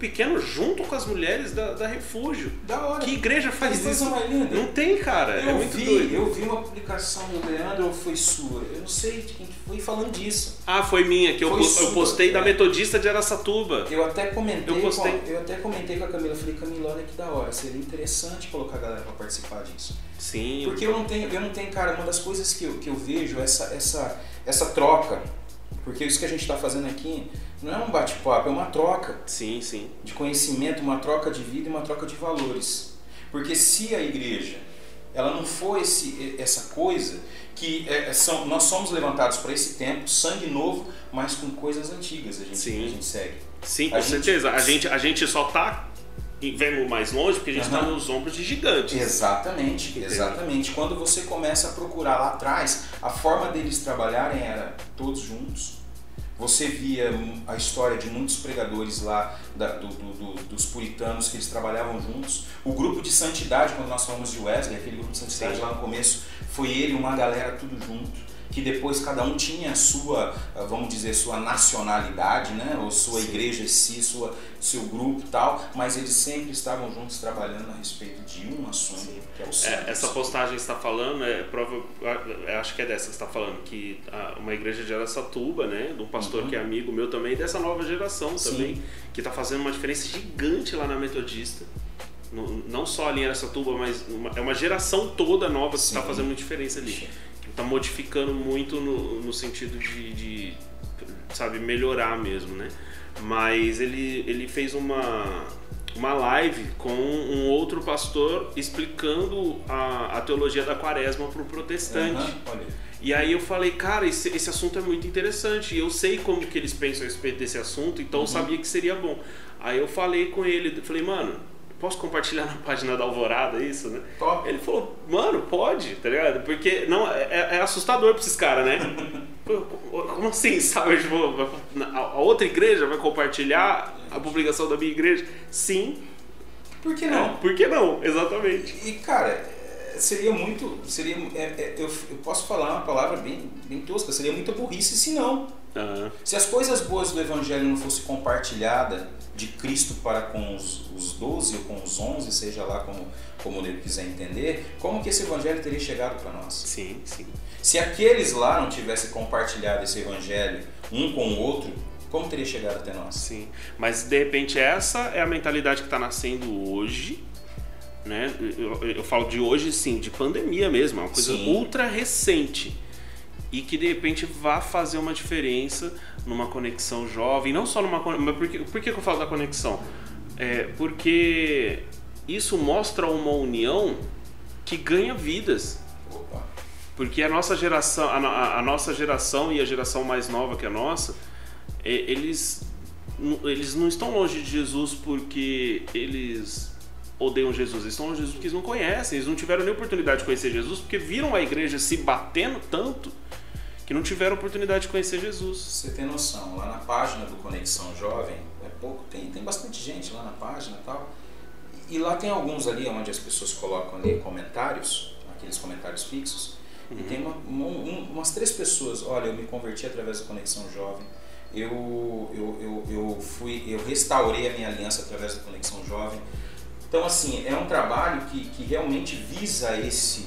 Pequeno junto com as mulheres da, da refúgio. Da hora. Que igreja faz Que isso? Não tem, cara. é Eu muito vi, doido. eu vi uma publicação do Leandro ou foi sua? Eu não sei de quem que foi falando disso. Ah, foi minha, que eu, Foi po- sua, eu postei da é. Metodista de Araçatuba. Eu até comentei, Eu postei. Com, eu até comentei com a Camila, falei, Camila, olha que da hora, seria interessante colocar a galera para participar disso. Sim. Porque eu não tenho, eu não tenho, cara, uma das coisas que eu, que eu vejo é essa, essa, essa troca. Porque isso que a gente está fazendo aqui não é um bate-papo, é uma troca Sim, sim. de conhecimento, uma troca de vida e uma troca de valores. Porque se a igreja ela não for esse, essa coisa que é, são, nós somos levantados para esse tempo, sangue novo, mas com coisas antigas a gente, Sim. a gente segue. Sim, A com gente- certeza. A gente, a gente só tá vendo mais longe porque a gente tá Aham. nos ombros de gigantes. Exatamente, exatamente. Quando você começa a procurar lá atrás, a forma deles trabalharem era todos juntos. Você via a história de muitos pregadores lá da- do- do- do- dos puritanos que eles trabalhavam juntos. O grupo de santidade, quando nós falamos de Wesley, aquele grupo de santidade Sim. lá no começo, foi ele e uma galera tudo junto. Que depois cada um tinha a sua, ah, vamos dizer, sua nacionalidade, né? Ou sua Sim. igreja em si, sua, seu grupo e tal, mas eles sempre estavam juntos trabalhando a respeito de um assunto, que é o É, sangue. essa postagem que você está falando, é prova, eu acho que é dessa que você está falando, que a- uma igreja de Aracatuba, né, de um pastor Uhum. que é amigo meu também, dessa nova geração Sim. também, que está fazendo uma diferença gigante lá na Metodista. Não só ali em Aracatuba, mas uma- é uma geração toda nova que está Sim. fazendo uma diferença ali. Está modificando muito no, no sentido de, de, sabe, melhorar mesmo, né? Mas ele, ele fez uma, uma live com um outro pastor explicando a, a teologia da quaresma para o protestante. Olha. E aí eu falei, cara, esse, esse assunto é muito interessante. E eu sei como que eles pensam a respeito desse assunto, então eu sabia que seria bom. Aí eu falei com ele, falei, mano, posso compartilhar na página da Alvorada isso, né? Top. Ele falou, mano, pode, tá ligado? Porque não, é, é assustador pra esses caras, né? Como assim, sabe? Tipo, a outra igreja vai compartilhar a publicação da minha igreja? Sim. Por que É, não? por que não? Exatamente. E cara, é, seria muito. Seria, é, é, eu, eu posso falar uma palavra bem, bem tosca, seria muita burrice se não. Aham. Se as coisas boas do Evangelho não fosse compartilhada de Cristo para com os, os 12 ou com os 11, seja lá como, como ele quiser entender, como que esse Evangelho teria chegado para nós? Sim, sim. Se aqueles lá não tivessem compartilhado esse Evangelho um com o outro, como teria chegado até nós? Sim, mas de repente essa é a mentalidade que está nascendo hoje, né? Eu, eu falo de hoje, sim, de pandemia mesmo, é uma coisa Sim. ultra recente e que de repente vá fazer uma diferença numa conexão jovem, não só numa con- mas por que, por que eu falo da conexão? É porque isso mostra uma união que ganha vidas. Porque a nossa geração, a, a- nossa geração e a geração mais nova que a nossa, é, eles, eles não estão longe de Jesus porque eles odeiam Jesus. Eles estão longe de Jesus porque eles não conhecem. Eles não tiveram nem oportunidade de conhecer Jesus porque viram a igreja se batendo tanto que não tiveram oportunidade de conhecer Jesus. Você tem noção, lá na página do Conexão Jovem, é pouco, tem, tem bastante gente lá na página e tal. E lá tem alguns ali onde as pessoas colocam ali comentários, aqueles comentários fixos, e tem uma- um- umas três pessoas, olha, eu me converti através do Conexão Jovem, eu, eu, eu, eu fui, eu restaurei a minha aliança através do Conexão Jovem. Então assim, é um trabalho que, que realmente visa esse,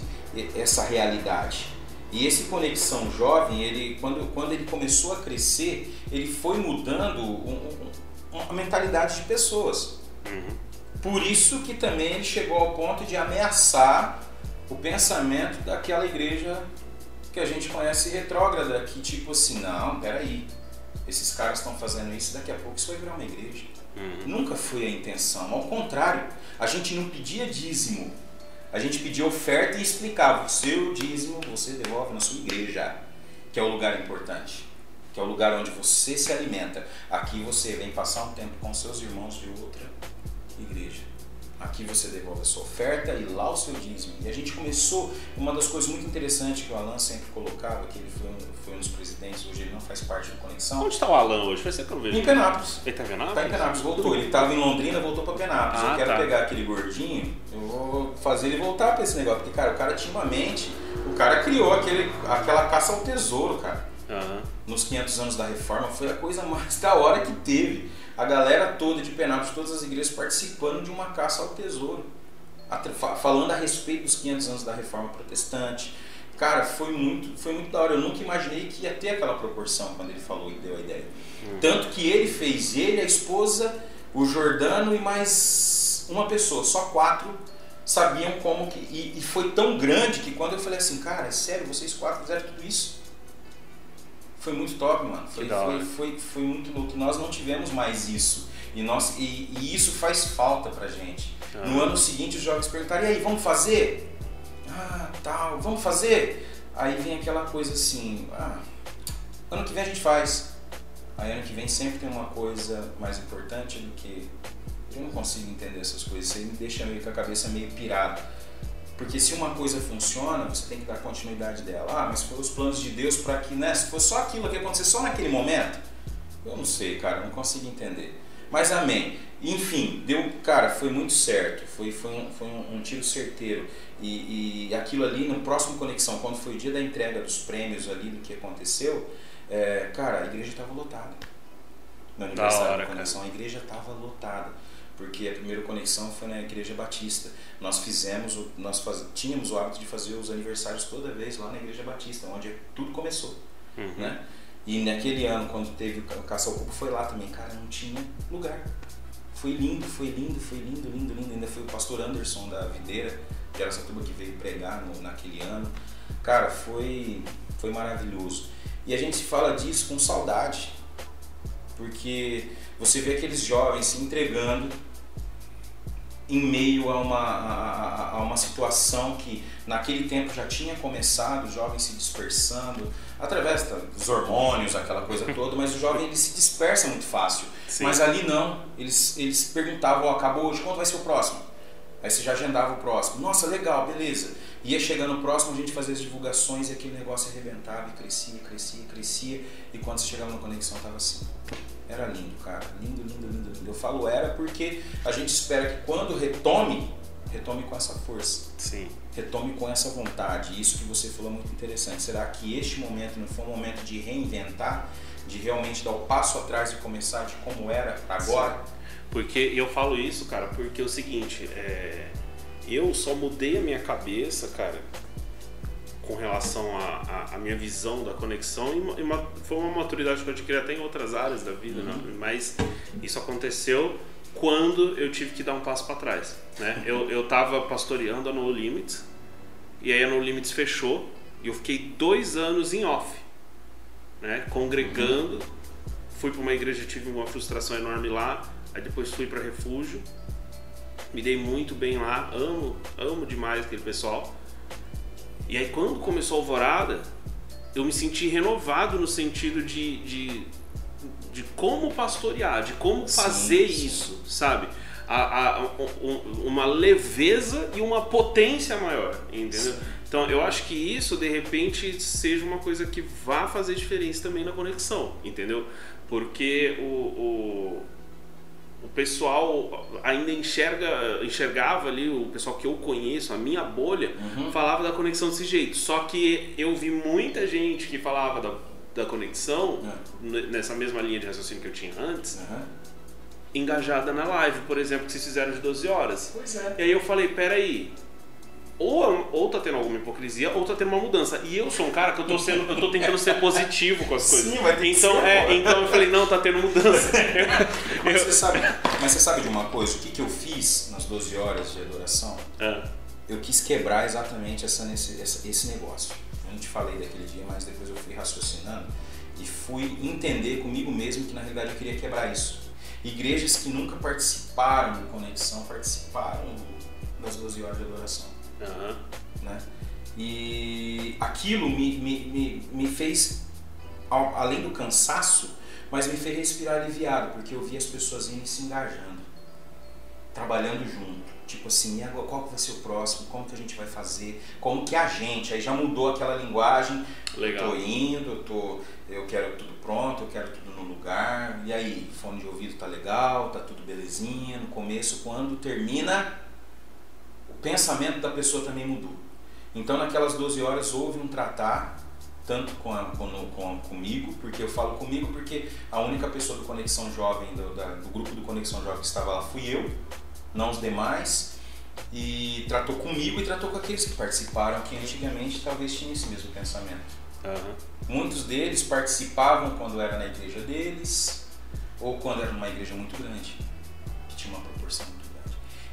essa realidade. E esse Conexão Jovem, ele, quando, quando ele começou a crescer, ele foi mudando um- um- a mentalidade de pessoas. Uhum. Por isso que também ele chegou ao ponto de ameaçar o pensamento daquela igreja que a gente conhece retrógrada, que tipo assim, não, peraí, esses caras estão fazendo isso, daqui a pouco isso vai virar uma igreja. Uhum. Nunca foi a intenção, ao contrário, a gente não pedia dízimo, a gente pedia oferta e explicava, o seu dízimo você devolve na sua igreja, que é o lugar importante, que é o lugar onde você se alimenta. Aqui você vem passar um tempo com seus irmãos de outra igreja. Aqui você devolve a sua oferta e lá o seu dízimo. E a gente começou, uma das coisas muito interessantes que o Alan sempre colocava, que ele foi um, foi um dos presidentes, hoje ele não faz parte do Conexão. Onde está o Alan hoje? Faz tempo que eu vejo. Em Penápolis. Ele está em Penápolis? Está em Penápolis, voltou. Ele estava em Londrina, voltou para Penápolis. Ah, eu quero tá. pegar aquele gordinho, eu vou fazer ele voltar para esse negócio. Porque, cara, o cara tinha uma mente, o cara criou aquele, aquela caça ao tesouro, cara. Uhum. Nos 500 anos da reforma, foi a coisa mais da hora que teve a galera toda de Penápolis, todas as igrejas participando de uma caça ao tesouro, falando a respeito dos 500 anos da reforma protestante. Cara, foi muito, foi muito da hora. Eu nunca imaginei que ia ter aquela proporção quando ele falou e deu a ideia. Uhum. Tanto que ele fez, ele, a esposa, o Jordano e mais uma pessoa, só quatro sabiam como que. E, e foi tão grande que quando eu falei assim, cara, é sério, vocês quatro fizeram tudo isso? Foi muito top, mano. Foi, foi, foi, foi, muito louco. Nós não tivemos mais isso. E, nós, e, e isso faz falta pra gente. Ah. No ano seguinte os jovens perguntaram, e aí, vamos fazer? Ah, tal, vamos fazer? Aí vem aquela coisa assim, ah, ano que vem a gente faz. Aí ano que vem sempre tem uma coisa mais importante do que. Eu não consigo entender essas coisas, isso aí me deixa meio com a cabeça meio pirada. Porque se uma coisa funciona, você tem que dar continuidade dela. Ah, mas foi os planos de Deus para que, né? Se fosse só aquilo que aconteceu só naquele momento, eu não sei, cara, não consigo entender. Mas amém. Enfim, deu, cara, foi muito certo. Foi, foi, um, foi um, um tiro certeiro. E, e, aquilo ali, no próximo Conexão, quando foi o dia da entrega dos prêmios ali, do que aconteceu, é, cara, a igreja estava lotada. No aniversário da, da Conexão, cara. a igreja estava lotada porque a primeira conexão foi na Igreja Batista. Nós fizemos, nós faz, tínhamos o hábito de fazer os aniversários toda vez lá na Igreja Batista, onde tudo começou, uhum. né? E naquele ano, quando teve o Caça ao Cupo, foi lá também, cara, não tinha lugar. Foi lindo, foi lindo, foi lindo, lindo, lindo. Ainda foi o pastor Anderson da Videira, que era essa turma que veio pregar no, naquele ano. Cara, foi, foi maravilhoso. E a gente fala disso com saudade, porque você vê aqueles jovens se entregando em meio a uma, a, a, uma situação que naquele tempo já tinha começado, jovens se dispersando, através dos hormônios, aquela coisa toda, mas o jovem ele se dispersa muito fácil. Sim. Mas ali não, eles, eles perguntavam, oh, acabou hoje, quando vai ser o próximo? Aí você já agendava o próximo. Nossa, legal, beleza. Ia chegando o próximo, a gente fazia as divulgações e aquele negócio arrebentava e crescia, crescia, crescia. E quando você chegava na conexão, tava assim. Era lindo, cara. Lindo, lindo, lindo, lindo. Eu falo era porque a gente espera que quando retome, retome com essa força. Sim. Retome com essa vontade. Isso que você falou é muito interessante. Será que este momento não foi um momento de reinventar, de realmente dar o passo atrás e começar de como era agora? Sim. Porque eu falo isso, cara, porque é o seguinte, é... eu só mudei a minha cabeça, cara, com relação à minha visão da conexão e uma, foi uma maturidade que eu adquiri até em outras áreas da vida, né? uhum. mas isso aconteceu quando eu tive que dar um passo para trás. Né? Eu, eu tava pastoreando a No Limits e aí a No Limits fechou e eu fiquei dois anos em off, né? congregando. Uhum. Fui para uma igreja, tive uma frustração enorme lá, aí depois fui para Refúgio, me dei muito bem lá, amo, amo demais aquele pessoal. E aí quando começou a Alvorada, eu me senti renovado no sentido de, de, de como pastorear, de como fazer sim, sim. isso, sabe? A, a, um, uma leveza e uma potência maior, entendeu? Sim. Então eu acho que isso de repente seja uma coisa que vá fazer diferença também na conexão, entendeu? Porque o, o o pessoal ainda enxerga, enxergava ali, o pessoal que eu conheço, a minha bolha, uhum. falava da conexão desse jeito. Só que eu vi muita gente que falava da, da conexão, uhum. nessa mesma linha de raciocínio que eu tinha antes, uhum. engajada na live, por exemplo, que vocês fizeram de 12 horas. Pois é. E aí eu falei, peraí, ou, ou tá tendo alguma hipocrisia, ou tá tendo uma mudança. E eu sou um cara que eu tô sendo, eu tô tentando ser positivo com as coisas. Sim, vai ter que então, ser, é, então eu falei, não, tá tendo mudança. Mas você, sabe, mas você sabe de uma coisa? O que, que eu fiz nas 12 horas de adoração? É. Eu quis quebrar exatamente essa, nesse- essa- esse negócio. Eu não te falei daquele dia, mas depois eu fui raciocinando e fui entender comigo mesmo que na realidade eu queria quebrar isso. Igrejas que nunca participaram do Conexão participaram das 12 horas de adoração. Aham. né? E aquilo me, me, me, me fez, ao- além do cansaço, mas me fez respirar aliviado, porque eu vi as pessoas indo se engajando, trabalhando junto. Tipo assim, e agora qual que vai ser o próximo? Como que a gente vai fazer? Como que a gente? Aí já mudou aquela linguagem. Legal. Eu tô indo, eu, tô, eu quero tudo pronto, eu quero tudo no lugar. E aí, fone de ouvido tá legal, tá tudo belezinha. No começo, quando termina, pensamento da pessoa também mudou. Então, naquelas 12 horas, houve um tratar, tanto com, a- com, com- comigo, porque eu falo comigo porque a única pessoa do Conexão Jovem, do, da- do grupo do Conexão Jovem que estava lá, fui eu, não os demais. E tratou comigo e tratou com aqueles que participaram, que antigamente talvez tinham esse mesmo pensamento. Aham. Muitos deles participavam quando era na igreja deles, ou quando era numa igreja muito grande, que tinha uma proporção muito.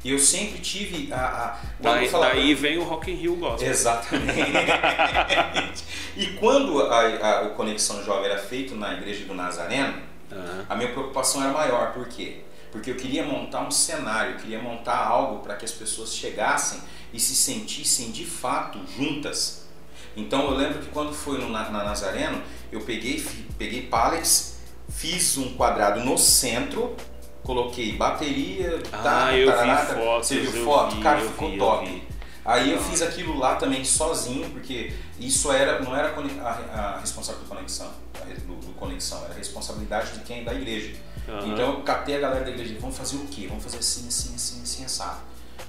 E eu sempre tive a. a Daí, eu falava- daí vem o Rock in Rio Gospel. Exatamente. e quando a, a- o Conexão Jovem era feito na igreja do Nazareno, Aham. a minha preocupação era maior. Por quê? Porque eu queria montar um cenário, eu queria montar algo para que as pessoas chegassem e se sentissem de fato juntas. Então eu lembro que quando foi no, na, na Nazareno, eu peguei, peguei pallets, fiz um quadrado no centro, coloquei bateria, Ah, tá, eu vi tarará, fotos, Você viu eu foto? vi, Cara, eu ficou vi, eu top. vi. Aí eu fiz aquilo lá também sozinho, porque isso era, não era a a, responsável do conexão, do, do conexão, era a responsabilidade de quem da igreja. Aham. Então eu catei a galera da igreja, vamos fazer o quê? Vamos fazer assim, assim, assim, assim, assado.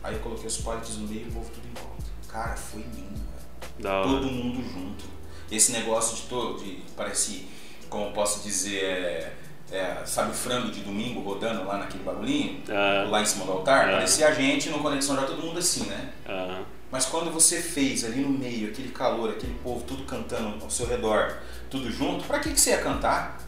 Aí eu coloquei os pallets no meio e o povo tudo em volta. Cara, foi lindo, velho. Todo mundo junto. Esse negócio de todo, de parece, como eu posso dizer, é, é, sabe o frango de domingo rodando lá naquele bagulhinho? Ah. Lá em cima do altar? Ah. Parecia a gente no Conexão já todo mundo assim, né? Aham. Mas quando você fez ali no meio, aquele calor, aquele povo tudo cantando ao seu redor, tudo junto, pra que, que você ia cantar?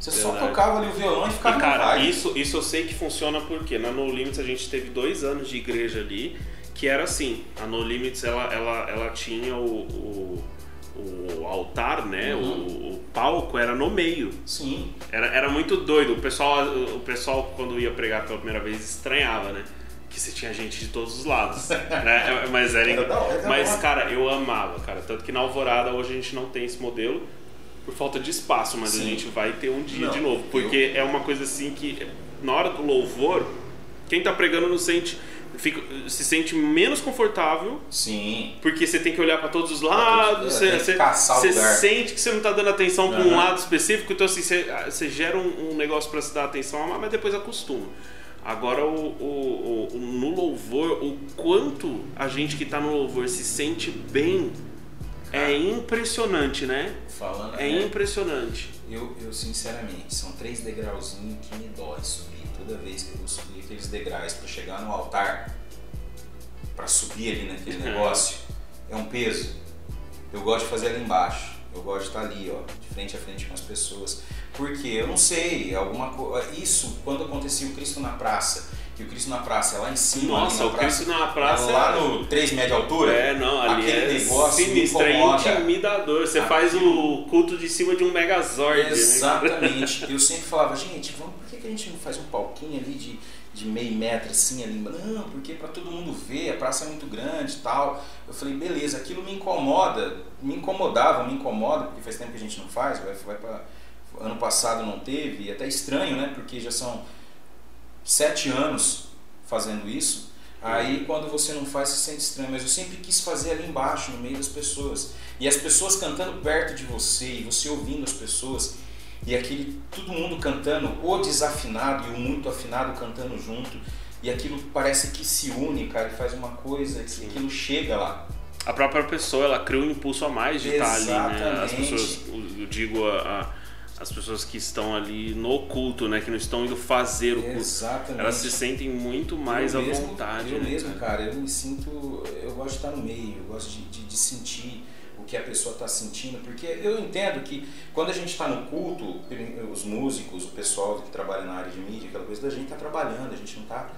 Você só Verdade. tocava ali o violão e ficava E cara, isso, isso eu sei que funciona porque na No Limits a gente teve dois anos de igreja ali que era assim. A No Limits ela, ela, ela tinha o, o, o altar, né? Uhum. O, o palco era no meio. Sim. Era, era muito doido. O pessoal, o pessoal, quando ia pregar pela primeira vez, estranhava, né? Que você tinha gente de todos os lados. né? Mas era, Era Mas, cara, eu amava, cara. Tanto que na Alvorada hoje a gente não tem esse modelo por falta de espaço, mas a Sim. gente vai ter um dia Não, de novo. Porque é uma coisa assim que, na hora do louvor, quem tá pregando não sente. Fica, se sente menos confortável Sim. porque você tem que olhar para todos os lados, é, você, você- você sente que você não tá dando atenção para um lado específico, então assim, você, você gera um, um negócio para se dar atenção, mas depois acostuma. Agora, o, o- o- no louvor, o quanto a gente que tá no louvor se sente bem é impressionante, né? Falando. É né, impressionante. Eu, eu, sinceramente, são três degrauzinhos que me dói subir. Toda vez que eu vou subir aqueles degraus para chegar no altar, para subir ali naquele negócio, é um peso. Eu gosto de fazer ali embaixo. Eu gosto de estar ali, ó, de frente a frente com as pessoas. Porque eu não sei, alguma coisa. Isso, quando acontecia o Cristo na praça, que o Cristo na praça é lá em cima. Nossa, o Cristo na praça é lá no 3 metros de altura. É, não, ali aquele é negócio me sinistro, é incomoda. intimidador. Você faz o culto de cima de um Megazord. né? Exatamente. Eu sempre falava, gente, vamos, por que, que a gente não faz um palquinho ali de, de meio metro assim ali? Não, porque para todo mundo ver, a praça é muito grande e tal. Eu falei, beleza, aquilo me incomoda, me incomodava, me incomoda, porque faz tempo que a gente não faz, vai, vai pra, ano passado não teve, e é até estranho, né? Porque já são sete anos fazendo isso. Aí quando você não faz, se sente estranho. Mas eu sempre quis fazer ali embaixo, no meio das pessoas. E as pessoas cantando perto de você, e você ouvindo as pessoas. E aquele, todo mundo cantando, o desafinado e o muito afinado cantando junto. E aquilo parece que se une, cara, e faz uma coisa, que aquilo chega lá. A própria pessoa, ela cria um impulso a mais de estar ali, né? As Exatamente. pessoas, eu digo, a- a- as pessoas que estão ali no culto, né? Que não estão indo fazer o culto. Exatamente. Elas se sentem muito mais eu à mesmo, vontade. Eu né, mesmo, cara? cara, eu me sinto. Eu gosto de estar no meio, eu gosto de, de, de sentir o que a pessoa está sentindo, porque eu entendo que quando a gente está no culto, os músicos, o pessoal que trabalha na área de mídia, aquela coisa da gente está trabalhando, a gente não está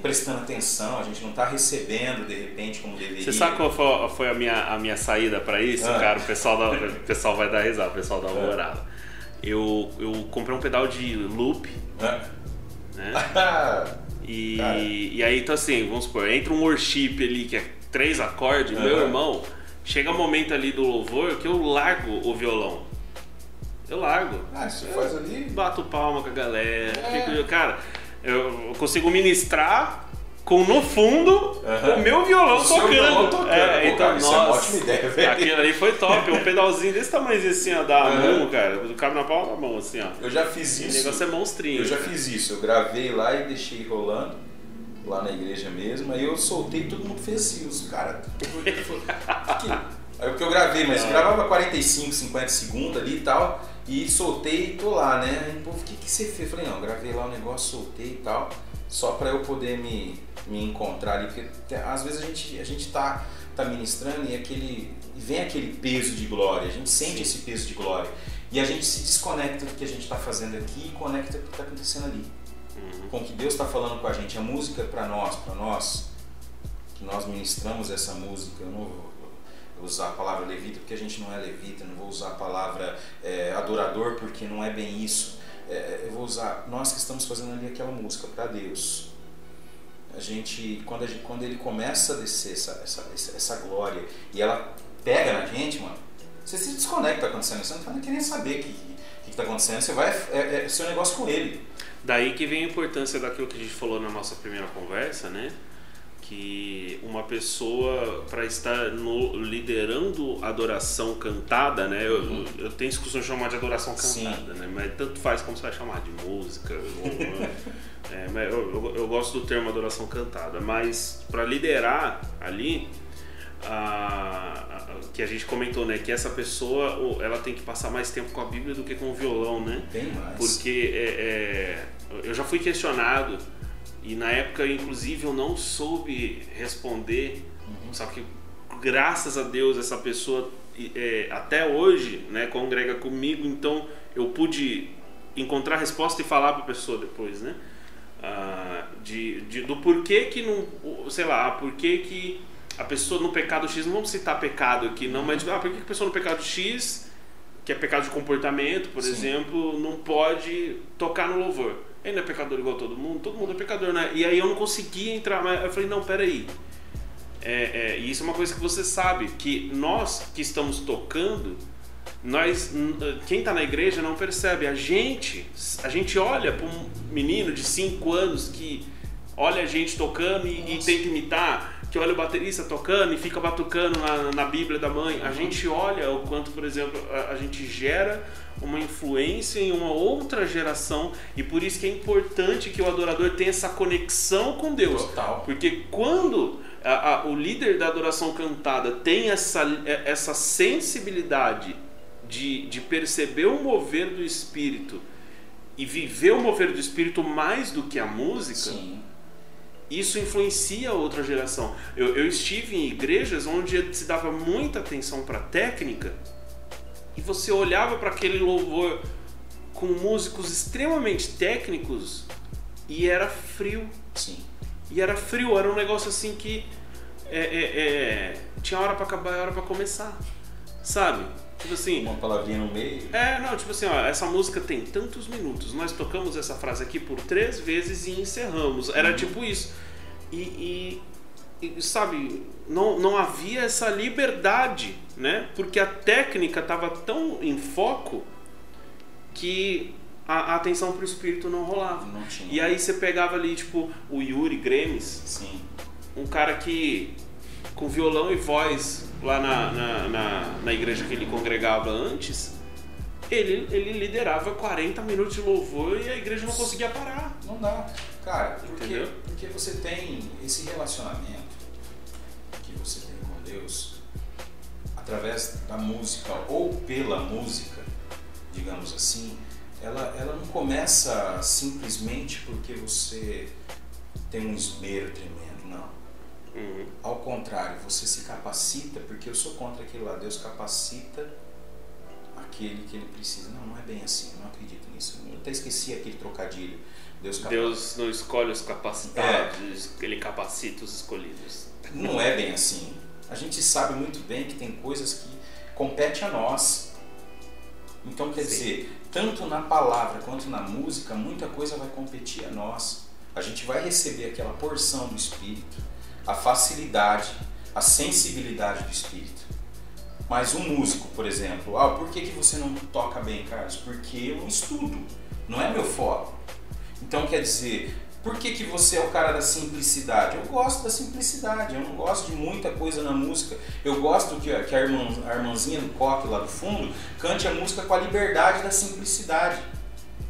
prestando atenção, a gente não está recebendo de repente como deveria. Você sabe qual foi, a, minha, a minha saída para isso, Ah. cara? O pessoal, da, o pessoal vai dar risada, o pessoal dá uma orada. Eu, eu comprei um pedal de loop, Hã? né? Ah, E, e aí, então assim, vamos supor, entra um worship ali que é três acordes, meu Aham. irmão, chega um momento ali do louvor que eu largo o violão. Eu largo. ah, você faz ali. Bato palma com a galera. É. fico- cara, eu consigo ministrar com no fundo Aham. o meu violão O tocando. violão tocando. É, Pô, então, cara, isso é uma nossa, ótima ideia, velho. Aquilo ali foi top. Um pedalzinho desse tamanho assim, ó, da Aham. mão, cara. Cabe na palma da mão, assim, ó. Eu já fiz O isso. negócio é monstrinho. Eu já cara. fiz isso, eu gravei lá e deixei rolando, lá na igreja mesmo, aí eu soltei e todo mundo fez assim, os caras. Aí o que eu gravei, mas Ah. gravava 45, 50 segundos ali e tal, e soltei e tô lá, né? Aí o povo, o que, que você fez? Eu falei, não, gravei lá o negócio, soltei e tal, só pra eu poder me, me encontrar ali, porque te- às vezes a gente, a gente tá, tá ministrando e aquele. vem aquele peso de glória, a gente sente Sim. esse peso de glória. E a gente se desconecta do que a gente está fazendo aqui e conecta com o que está acontecendo ali. Uhum. Com o que Deus está falando com a gente. A música para nós, para nós, que nós ministramos essa música. Eu não vou usar a palavra levita porque a gente não é levita, não vou usar a palavra é, adorador porque não é bem isso. É, eu vou usar nós que estamos fazendo ali aquela música para Deus. A gente quando, a gente, quando ele começa a descer essa, essa, essa, glória e ela pega na gente, mano, você se desconecta acontecendo, você não vai querer saber o que, que, que tá acontecendo, você vai é, é seu negócio com ele. Daí que vem a importância daquilo que a gente falou na nossa primeira conversa, né? Que uma pessoa, para estar no, liderando adoração cantada, né? Eu, eu tenho isso eu chamar de adoração Sim. cantada, né? Mas tanto faz como você vai chamar de música. ou- é, mas eu, eu, eu gosto do termo adoração cantada, mas para liderar ali, a- a- que a gente comentou, né? Que essa pessoa, ela tem que passar mais tempo com a Bíblia do que com o violão, né? Bem mais. Porque é, é, eu já fui questionado e na época, inclusive, eu não soube responder. Só que, graças a Deus, essa pessoa é, até hoje né, congrega comigo, então eu pude encontrar a resposta e falar para a pessoa depois, né? Ah, de, de- do porquê que não. Sei lá, porquê que a pessoa no pecado X, não vamos citar pecado aqui, não, mas ah, por que que a pessoa no pecado X que é pecado de comportamento, por Sim. exemplo, não pode tocar no louvor. Ele não é pecador igual todo mundo? Todo mundo é pecador, né? E aí eu não conseguia entrar, mas eu falei, não, peraí. É, é, e isso é uma coisa que você sabe, que nós que estamos tocando, nós, quem está na igreja não percebe. A gente, a gente olha para um menino de 5 anos que olha a gente tocando e, e tenta imitar, que olha o baterista tocando e fica batucando na, na Bíblia da mãe. A gente olha o quanto, por exemplo, a, a gente gera uma influência em uma outra geração e por isso que é importante que o adorador tenha essa conexão com Deus. Total. Porque quando a- a- o líder da adoração cantada tem essa, é- essa sensibilidade de, de perceber o mover do Espírito e viver o mover do Espírito mais do que a música, Sim. Isso influencia a outra geração. Eu, eu estive em igrejas onde se dava muita atenção para técnica e você olhava para aquele louvor com músicos extremamente técnicos e era frio. Sim. E era frio, era um negócio assim que é, é, é, tinha hora pra acabar e hora pra começar. Sabe? Tipo assim. Uma palavrinha no meio. É, não, tipo assim, ó, essa música tem tantos minutos, nós tocamos essa frase aqui por três vezes e encerramos. Era tipo isso. E, e- e, sabe, não, não havia essa liberdade, né? Porque a técnica estava tão em foco que a, a atenção pro espírito não rolava. Não tinha. E aí você pegava ali, tipo, o Yuri Gremes, Sim. um cara que com violão e voz lá na, na, na, na igreja que ele congregava antes, ele, ele liderava 40 minutos de louvor e a igreja não conseguia parar. Não dá. Cara, porque, porque você tem esse relacionamento que você tem com Deus através da música ou pela música, digamos assim, ela, ela não começa simplesmente porque você tem um esmero tremendo. Uhum. Ao contrário, você se capacita, porque eu sou contra aquilo lá, Deus capacita aquele que ele precisa. Não, não é bem assim, eu não acredito nisso. Eu até esqueci aquele trocadilho. Deus, capacita. Deus não escolhe os capacitados, ele capacita os escolhidos. Não é bem assim. A gente sabe muito bem que tem coisas que competem a nós. Então, quer Sim. dizer, tanto na palavra quanto na música, muita coisa vai competir a nós. A gente vai receber aquela porção do Espírito, a facilidade, a sensibilidade do Espírito. Mas um músico, por exemplo, ah, por que, que você não toca bem, Carlos? Porque eu estudo, não é meu foco. Então quer dizer, por que, que você é o cara da simplicidade? Eu gosto da simplicidade, eu não gosto de muita coisa na música. Eu gosto que, que a, irmã, a irmãzinha do coque lá do fundo cante a música com a liberdade da simplicidade.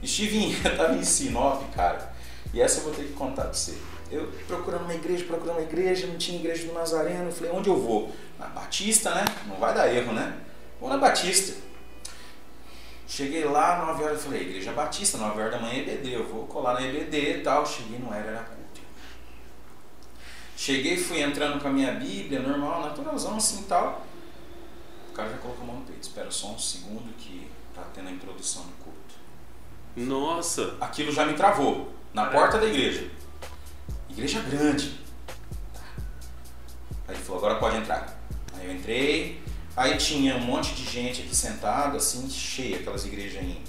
Estivinha tava em Sinop, cara, e essa eu vou ter que contar pra você. Eu procurando uma igreja, procurando uma igreja, não tinha igreja do Nazareno. Eu falei, onde eu vou? Na Batista, né? Não vai dar erro, né? Vou na Batista. Cheguei lá, 9 horas, eu falei, igreja Batista, 9 horas da manhã EBD, eu vou colar na EBD e tal. Cheguei, não era, era culto. Cheguei, fui entrando com a minha Bíblia, normal, naturalzão assim e tal. O cara já colocou a mão no peito, espera só um segundo que tá tendo a introdução do culto. Nossa! Aquilo já me travou, na porta da igreja. Igreja grande. Aí ele falou, agora pode entrar. Aí eu entrei, aí tinha um monte de gente aqui sentado, assim, cheia, aquelas igrejas em.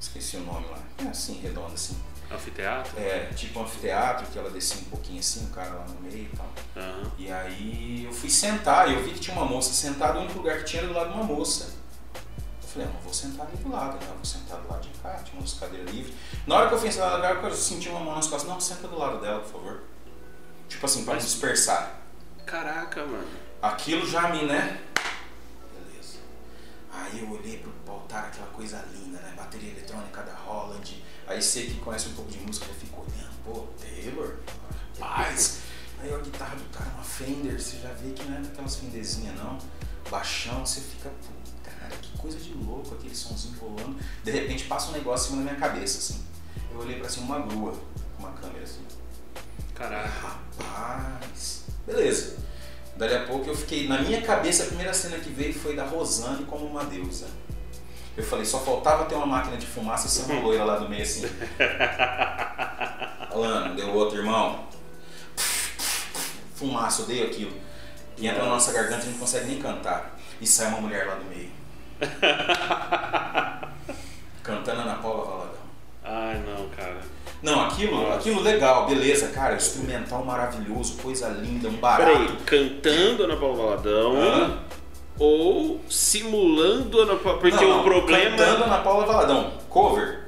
Esqueci o nome lá. É assim, redonda assim. Anfiteatro? É, tipo um anfiteatro, que ela descia um pouquinho assim, o cara lá no meio e tal. Aham. E aí eu fui sentar, e eu vi que tinha uma moça sentada, o único lugar que tinha era do lado de uma moça. Eu falei, não vou sentar ali do lado, né? Eu vou sentar do lado de cá, tinha umas cadeiras livres. Na hora que eu fui sentar do lado eu senti uma mão nas costas, não, senta do lado dela, por favor. Tipo assim, para dispersar. Caraca, mano. Aquilo já me, né? Beleza. Aí eu olhei pro altar, aquela coisa linda, né? Bateria eletrônica da Holland. Aí você que conhece um pouco de música já fica olhando, pô, Taylor, rapaz. Aí a guitarra do cara, uma Fender, você já vê que não é daquelas Fenderzinhas não. Baixão, você fica, cara, que coisa de louco aquele somzinho rolando. De repente passa um negócio em cima da minha cabeça, assim. Eu olhei pra cima, uma grua, com uma câmera assim. Caraca. Rapaz. Beleza. Dali a pouco eu fiquei. Na minha cabeça, a primeira cena que veio foi da Rosane como uma deusa. Eu falei, só faltava ter uma máquina de fumaça e ser uma loira lá do meio assim. Alano, deu outro irmão. Fumaça, odeio aquilo. E entra na nossa garganta e não consegue nem cantar. E sai uma mulher lá do meio. Cantando Ana Paula Valadão. Ai, não, cara. Não, aquilo, Nossa. aquilo legal, beleza, cara, instrumental maravilhoso, coisa linda, um barato. Peraí, cantando Ana Paula Valadão Hã? ou simulando Ana Paula... Porque Não, o problema... Cantando Ana Paula Valadão, cover.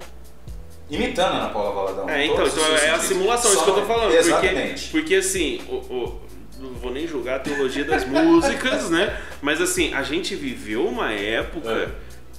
Imitando Ana Paula Valadão. É, então, então é a simulação, isso Só- que eu tô falando. Exatamente. Porque, porque assim, o, o- não vou nem julgar a teologia das músicas, né? Mas assim, a gente viveu uma época É.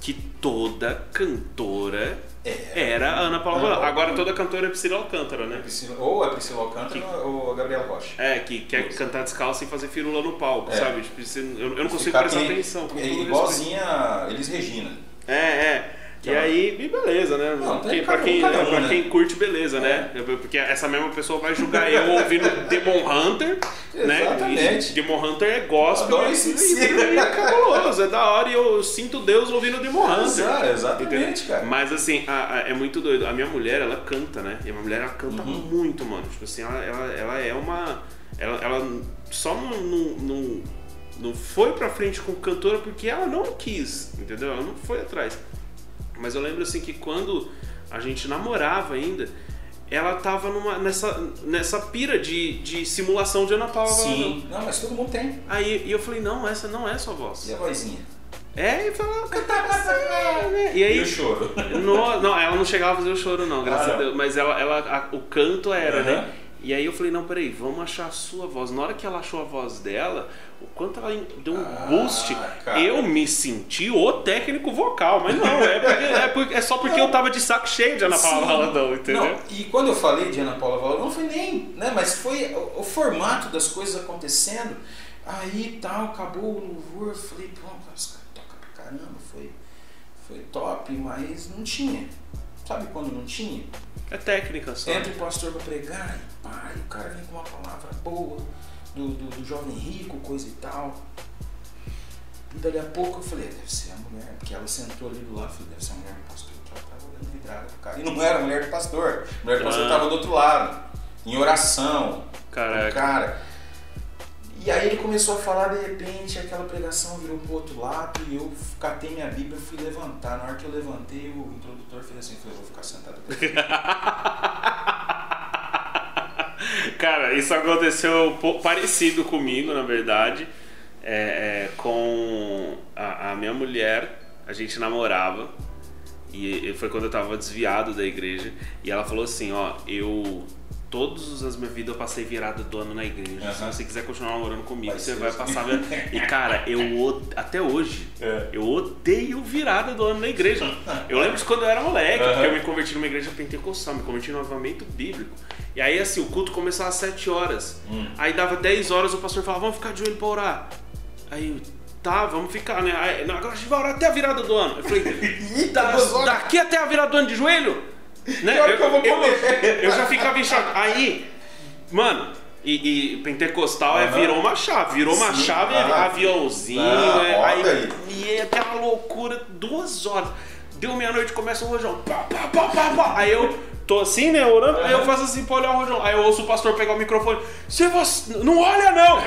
que toda cantora É. era Ana Paula Ana. Agora toda cantora é Priscila Alcântara, né? Priscila- ou a Priscila Alcântara ou a Gabriela Rocha. É, que quer Isso. cantar descalço e fazer firula no palco, É. sabe? Tipo, você- eu, eu não consigo Ficar prestar que- atenção. é igualzinha Elis Regina. É, é. E Então- aí, e beleza, né? Não, quem, pra quem, um, pra né? quem curte, beleza, né? Porque essa mesma pessoa vai julgar eu ouvindo Demon Hunter, né? Exatamente. E Demon Hunter é gospel e, e, e é cabuloso, é da hora e eu sinto Deus ouvindo Demon Hunter. Exa- exatamente, cara. Mas assim, a- a- é muito doido. A minha mulher, ela canta, né? E a minha mulher, ela canta Uhum. muito, mano. Tipo assim, ela, ela, ela é uma. Ela, ela só não, não foi pra frente com cantora porque ela não quis, entendeu? Ela não foi atrás. Mas eu lembro assim que quando a gente namorava ainda, ela tava numa, nessa, nessa pira de, de simulação de Ana Paula. Sim. Não, mas todo mundo tem. Aí e eu falei, não, essa não é sua voz. E a vozinha? É, e falava, cantava assim, né? E aí, E o choro? no- não, ela não chegava a fazer o choro, não, graças Ah, a não. Deus. Mas ela, ela, a- o canto era, né? E aí eu falei, não, peraí, vamos achar a sua voz. Na hora que ela achou a voz dela, o quanto ela deu um Ah, boost, cara. eu me senti o técnico vocal. Mas não, é, porque- é, porque- é só porque eu tava de saco cheio de Ana Paula. Valadão, entendeu? Não, e quando eu falei de Ana Paula Valadão, não foi nem, né, mas foi o, o formato das coisas acontecendo. Aí tal, acabou o louvor, eu falei, pô, os caras tocam pra caramba, foi. Foi top, mas não tinha. Sabe quando não tinha? É técnica só. Entra o pastor pra pregar e e o cara vem com uma palavra boa do, do, do jovem rico, coisa e tal. E dali a pouco eu falei, deve ser a mulher, porque ela sentou ali do lado, eu falei, deve ser a mulher do pastor, ela tava olhando vidrada pro cara. E não era a mulher do pastor, a mulher do pastor Ah. tava do outro lado, em oração, Caraca. o cara. E aí ele começou a falar, de repente, aquela pregação virou pro outro lado e eu catei minha Bíblia e fui levantar. Na hora que eu levantei, o introdutor fez assim, falou, eu vou ficar sentado aqui. Cara, isso aconteceu parecido comigo, na verdade. É, é, com a, a minha mulher, a gente namorava. E foi quando eu tava desviado da igreja. E ela falou assim: Ó, eu. Todos as minhas vidas eu passei virada do ano na igreja. Se Aham. você quiser continuar namorando comigo, Vai você vai passar. vida- E cara, eu od- até hoje, É. eu odeio virada do ano na igreja. Eu lembro de quando eu era moleque, Aham. porque eu me converti numa igreja pentecostal, me converti no avamento bíblico. E aí, assim, o culto começava às 7 horas. Hum. Aí dava 10 horas, o pastor falava, vamos ficar de joelho pra orar. Aí, eu, tá, vamos ficar, né? Aí, agora a gente vai orar até a virada do ano. Eu falei, tá, duas horas. daqui até a virada do ano de joelho? Né? Que hora que eu vou comer? eu já ficava em choque. Aí, mano, e, e pentecostal é, virou uma chave. Virou uma Sim. chave, Ah. aviãozinho, Ah, é, aí, aí. e é aquela loucura, duas horas. Deu meia-noite, começa o rojão. Pá, pá, pá, pá, pá. Aí eu tô assim, né, orando, aí eu faço assim pra olhar o rojão. Aí eu ouço o pastor pegar o microfone. Se você. Não olha não!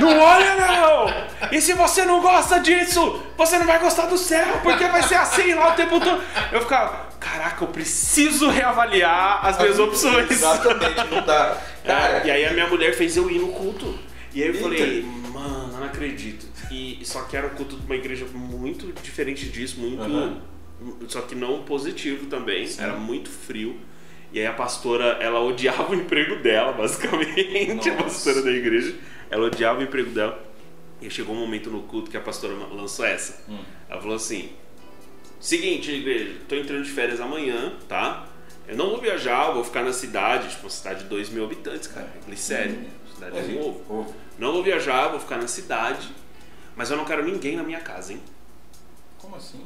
Não olha não! E se você não gosta disso, você não vai gostar do céu, porque vai ser assim lá o tempo todo. Eu ficava, caraca, eu preciso reavaliar as minhas opções. Exatamente, não dá. Cara, É, e aí a minha mulher fez eu ir no culto. E aí eu Eita. falei, mano, eu não acredito. E só que era um culto de uma igreja muito diferente disso, muito. Aham. Só que não positivo também. Sim. Era muito frio. E aí a pastora, ela odiava o emprego dela, basicamente, a Nossa. pastora da igreja. Ela odiava o emprego dela. E chegou um momento no culto que a pastora lançou essa. Hum. Ela falou assim: Seguinte, igreja, tô entrando de férias amanhã, tá? Eu não vou viajar, eu vou ficar na cidade, tipo, uma cidade de 2 mil habitantes, cara. Glicério, Hum. cidade É, de novo. ovo. Não vou viajar, vou ficar na cidade, mas eu não quero ninguém na minha casa, hein? Como assim?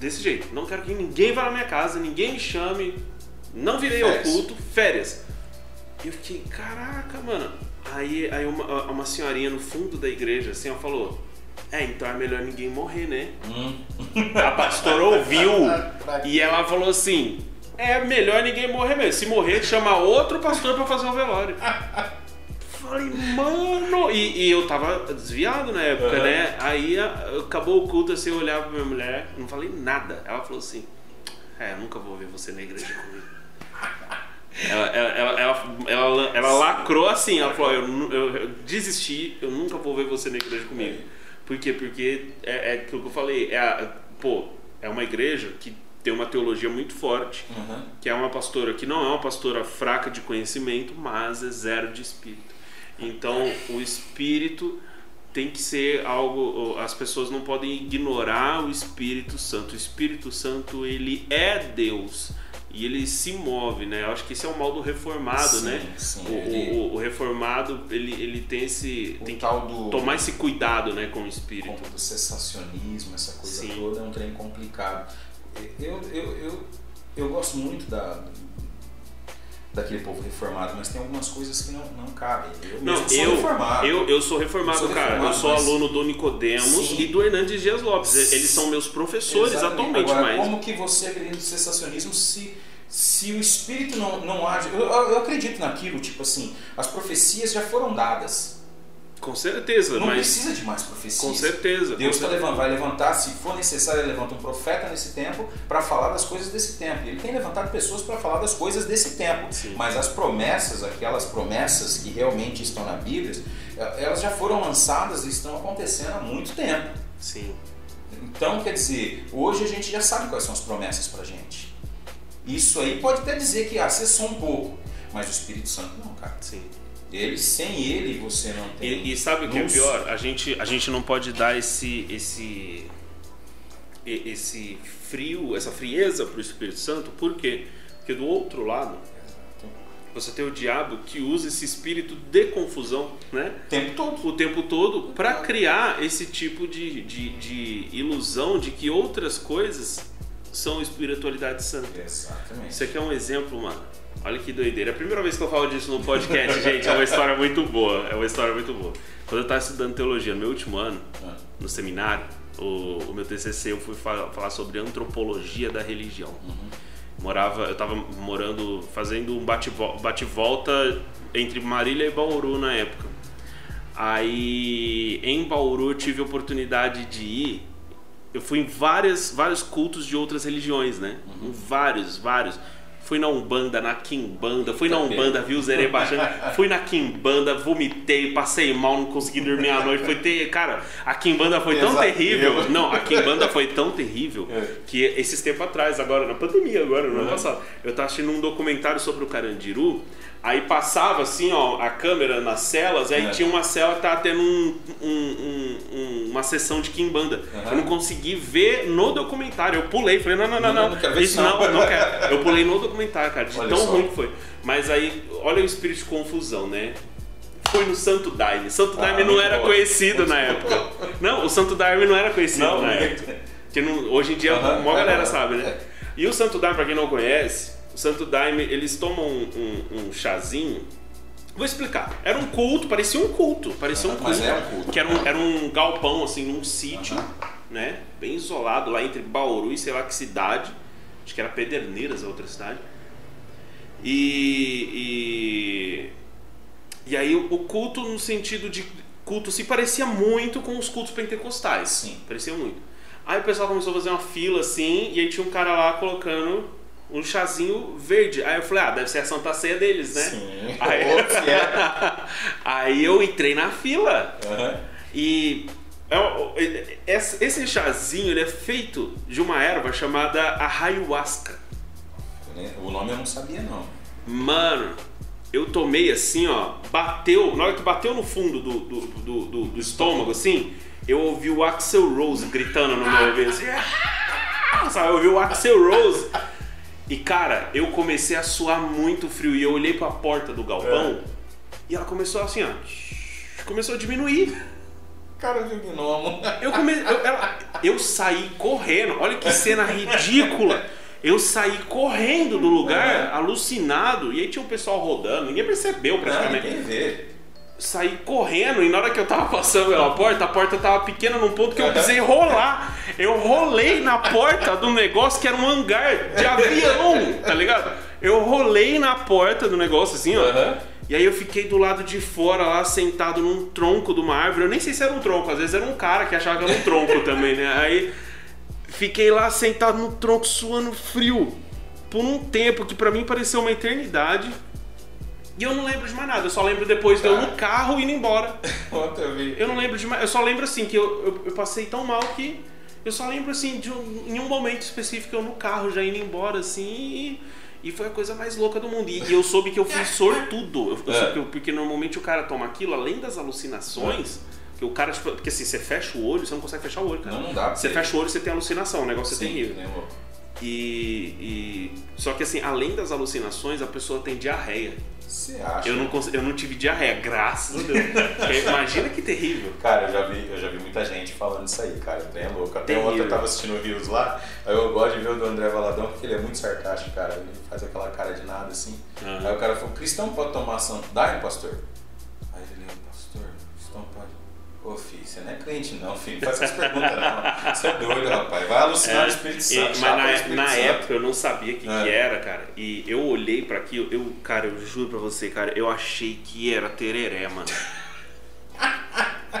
Desse jeito. Não quero que ninguém vá na minha casa, ninguém me chame. Não virei ao Férias. culto, férias. E eu fiquei, caraca, mano. Aí, aí uma, uma senhorinha no fundo da igreja, assim, ela falou: É, então é melhor ninguém morrer, né? Hum. A pastora ouviu e ela falou assim: É melhor ninguém morrer mesmo. Se morrer, chama outro pastor pra fazer o velório. Falei, mano. E, e eu tava desviado na época, Aham. né? Aí acabou o culto assim, eu olhava pra minha mulher, não falei nada. Ela falou assim: É, eu nunca vou ver você na igreja comigo. Ela, ela, ela, ela, ela- lacrou assim, ela falou, eu, eu- eu desisti, eu nunca vou ver você na igreja comigo. Por quê? Porque é, é aquilo que eu falei, é a- pô, é uma igreja que tem uma teologia muito forte, Uhum. que é uma pastora que não é uma pastora fraca de conhecimento, mas é zero de espírito. Então, o espírito tem que ser algo, as pessoas não podem ignorar o Espírito Santo. O Espírito Santo, ele é Deus e ele se move, né? Eu acho que esse é o mal do reformado, Sim, né? sim, o, ele- o- o reformado, ele, ele tem esse O tem que do- tomar esse cuidado, né, com o espírito. Como do sensacionismo, essa coisa Sim. toda, é um trem complicado. Eu, eu, eu, eu gosto muito da, daquele povo reformado, mas tem algumas coisas que não, não cabem. Eu Não, sou eu, reformado. eu, eu sou reformado, Eu sou cara. reformado, eu sou mas- aluno do Nicodemos Sim. e do Hernandes Dias Lopes. Eles são meus professores Exatamente. atualmente, Agora, mas. como que você acredita no sensacionismo se, se o espírito não, não age? Eu, eu acredito naquilo, tipo assim, as profecias já foram dadas. Com certeza, Não mas. precisa de mais profecias. Com certeza. Deus com tá certeza. levando, vai levantar, se for necessário, ele levanta um profeta nesse tempo para falar das coisas desse tempo. Ele tem levantado pessoas para falar das coisas desse tempo. Sim. Mas as promessas, aquelas promessas que realmente estão na Bíblia, elas já foram lançadas e estão acontecendo há muito tempo. Sim. Então, quer dizer, hoje a gente já sabe quais são as promessas pra gente. Isso aí pode até dizer que acessou um pouco, mas o Espírito Santo não, cara. Sim. Ele, sem ele, você não tem. E, e sabe o que é pior? A gente, a gente não pode dar esse, esse, esse frio, essa frieza para o Espírito Santo, por quê? Porque do outro lado, você tem o diabo que usa esse espírito de confusão, né? O tempo todo. O tempo todo para criar esse tipo de, de, de ilusão de que outras coisas são espiritualidade santa. Exatamente. Isso aqui é um exemplo, mano. Olha que doideira. É a primeira vez que eu falo disso no podcast, gente, é uma história muito boa. É uma história muito boa. Quando eu estava estudando teologia no meu último ano, Ah. no seminário, o, o meu TCC eu fui fa- falar sobre antropologia da religião. Morava, eu estava morando, fazendo um bate-vo- bate-volta entre Marília e Bauru na época. Aí em Bauru eu tive a oportunidade de ir. Eu fui em várias, vários cultos de outras religiões, né? Em Vários, vários. Fui na Umbanda, na Quimbanda, fui na Umbanda, vi o Zerê baixando, fui na Quimbanda, vomitei, passei mal, não consegui dormir à noite. Foi ter, cara, a Quimbanda foi tão terrível. Não, a Quimbanda foi tão terrível que esses tempos atrás, agora na pandemia, agora no ano Uhum. passado, eu tava assistindo um documentário sobre o Carandiru. Aí passava assim, ó, a câmera nas celas, aí É. tinha uma cela que tava tendo um- um- um- um- uma sessão de Kimbanda. Uhum. Eu não consegui ver no documentário. Eu pulei, falei, não, não, não, Não, não. não quero ver Isso não, não. não quero. Eu pulei no documentário, cara, de Olha tão só. ruim que foi. Mas aí, olha o espírito de confusão, né? Foi no Santo Daime. Santo Ah, Daime não era bom. conhecido na época. Não, o Santo Daime não era conhecido Não, na época. Que não- hoje em dia Aham, a maior galera sabe, né? É. E o Santo Daime, pra quem não conhece, o Santo Daime, eles tomam um, um- um chazinho. Vou explicar. Era um culto, parecia um culto. Parecia um culto. um culto. Que era um, era um galpão, assim, num sítio, né? Bem isolado, lá entre Bauru e sei lá que cidade. Acho que era Pederneiras, a outra cidade. E. E, e aí o, o culto, no sentido de culto, se parecia muito com os cultos pentecostais. Sim. Parecia muito. Aí o pessoal começou a fazer uma fila assim, e aí tinha um cara lá colocando um chazinho verde. Aí eu falei, ah, deve ser a Santa Ceia deles, né? Sim. Aí, é. aí eu entrei na fila. Aham. E esse chazinho é feito de uma erva chamada ayahuasca. O nome eu não sabia, não. Mano, eu tomei assim, ó, bateu, na hora que bateu no fundo do, do, do, do- do estômago, assim, eu ouvi o Axel Rose gritando no meu ouvido, assim, "Ah!" sabe, eu ouvi o Axel Rose. E cara, eu comecei a suar muito frio e eu olhei pra porta do galpão e ela começou assim, ó, começou a diminuir. Cara de gnomo. Eu, come... eu, ela- eu saí correndo, olha que cena ridícula. Eu saí correndo do lugar, alucinado, e aí tinha o pessoal rodando, ninguém percebeu Não, praticamente. ninguém vê. Saí correndo, e na hora que eu tava passando pela porta, a porta tava pequena num ponto que eu precisei rolar. Eu rolei na porta do negócio que era um hangar de avião, tá ligado? Eu rolei na porta do negócio assim, ó. Aham. E aí eu fiquei do lado de fora lá, sentado num tronco de uma árvore. Eu nem sei se era um tronco, às vezes era um cara que achava que era um tronco também, né? Aí fiquei lá sentado no tronco, suando frio. Por um tempo que pra mim pareceu uma eternidade. E eu não lembro de mais nada, eu só lembro depois de eu no carro indo embora. Ontem eu vi. Eu não lembro de mais, eu só lembro assim que eu, eu, eu passei tão mal que eu só lembro assim de um, em um momento específico eu no carro já indo embora assim e, e foi a coisa mais louca do mundo. E, e eu soube que eu fui sortudo, eu, eu É. soube que eu- porque normalmente o cara toma aquilo além das alucinações. Que o cara, tipo, porque assim, você fecha o olho, você não consegue fechar o olho, cara. Não, não dá. Você fecha o olho, você tem alucinação, o negócio é Sim, terrível. nem louco. E, e- Só que assim, além das alucinações, a pessoa tem diarreia. Você acha? Eu não, cons- eu não tive diarreia, graças a Deus. Imagina que terrível. Cara, eu já, vi, eu já vi muita gente falando isso aí, cara. Bem louco. Até Terrível. ontem eu tava assistindo o Rios lá, aí eu gosto de ver o do André Valadão, porque ele é muito sarcástico, cara. Ele faz aquela cara de nada assim. Aham. Aí o cara falou, cristão pode tomar santo daime, pastor? Aí ele, pastor, cristão pode. Ô filho, você não é crente não, filho. Faz essas perguntas não. Você é doido, rapaz. Vai alucinar É, o Espírito e- Santo. mas chapa o na, Espírito na Santo. época eu não sabia o que, que É. era, cara. E eu olhei pra aquilo, eu, cara, eu juro pra você, cara, eu achei que era tereré, mano.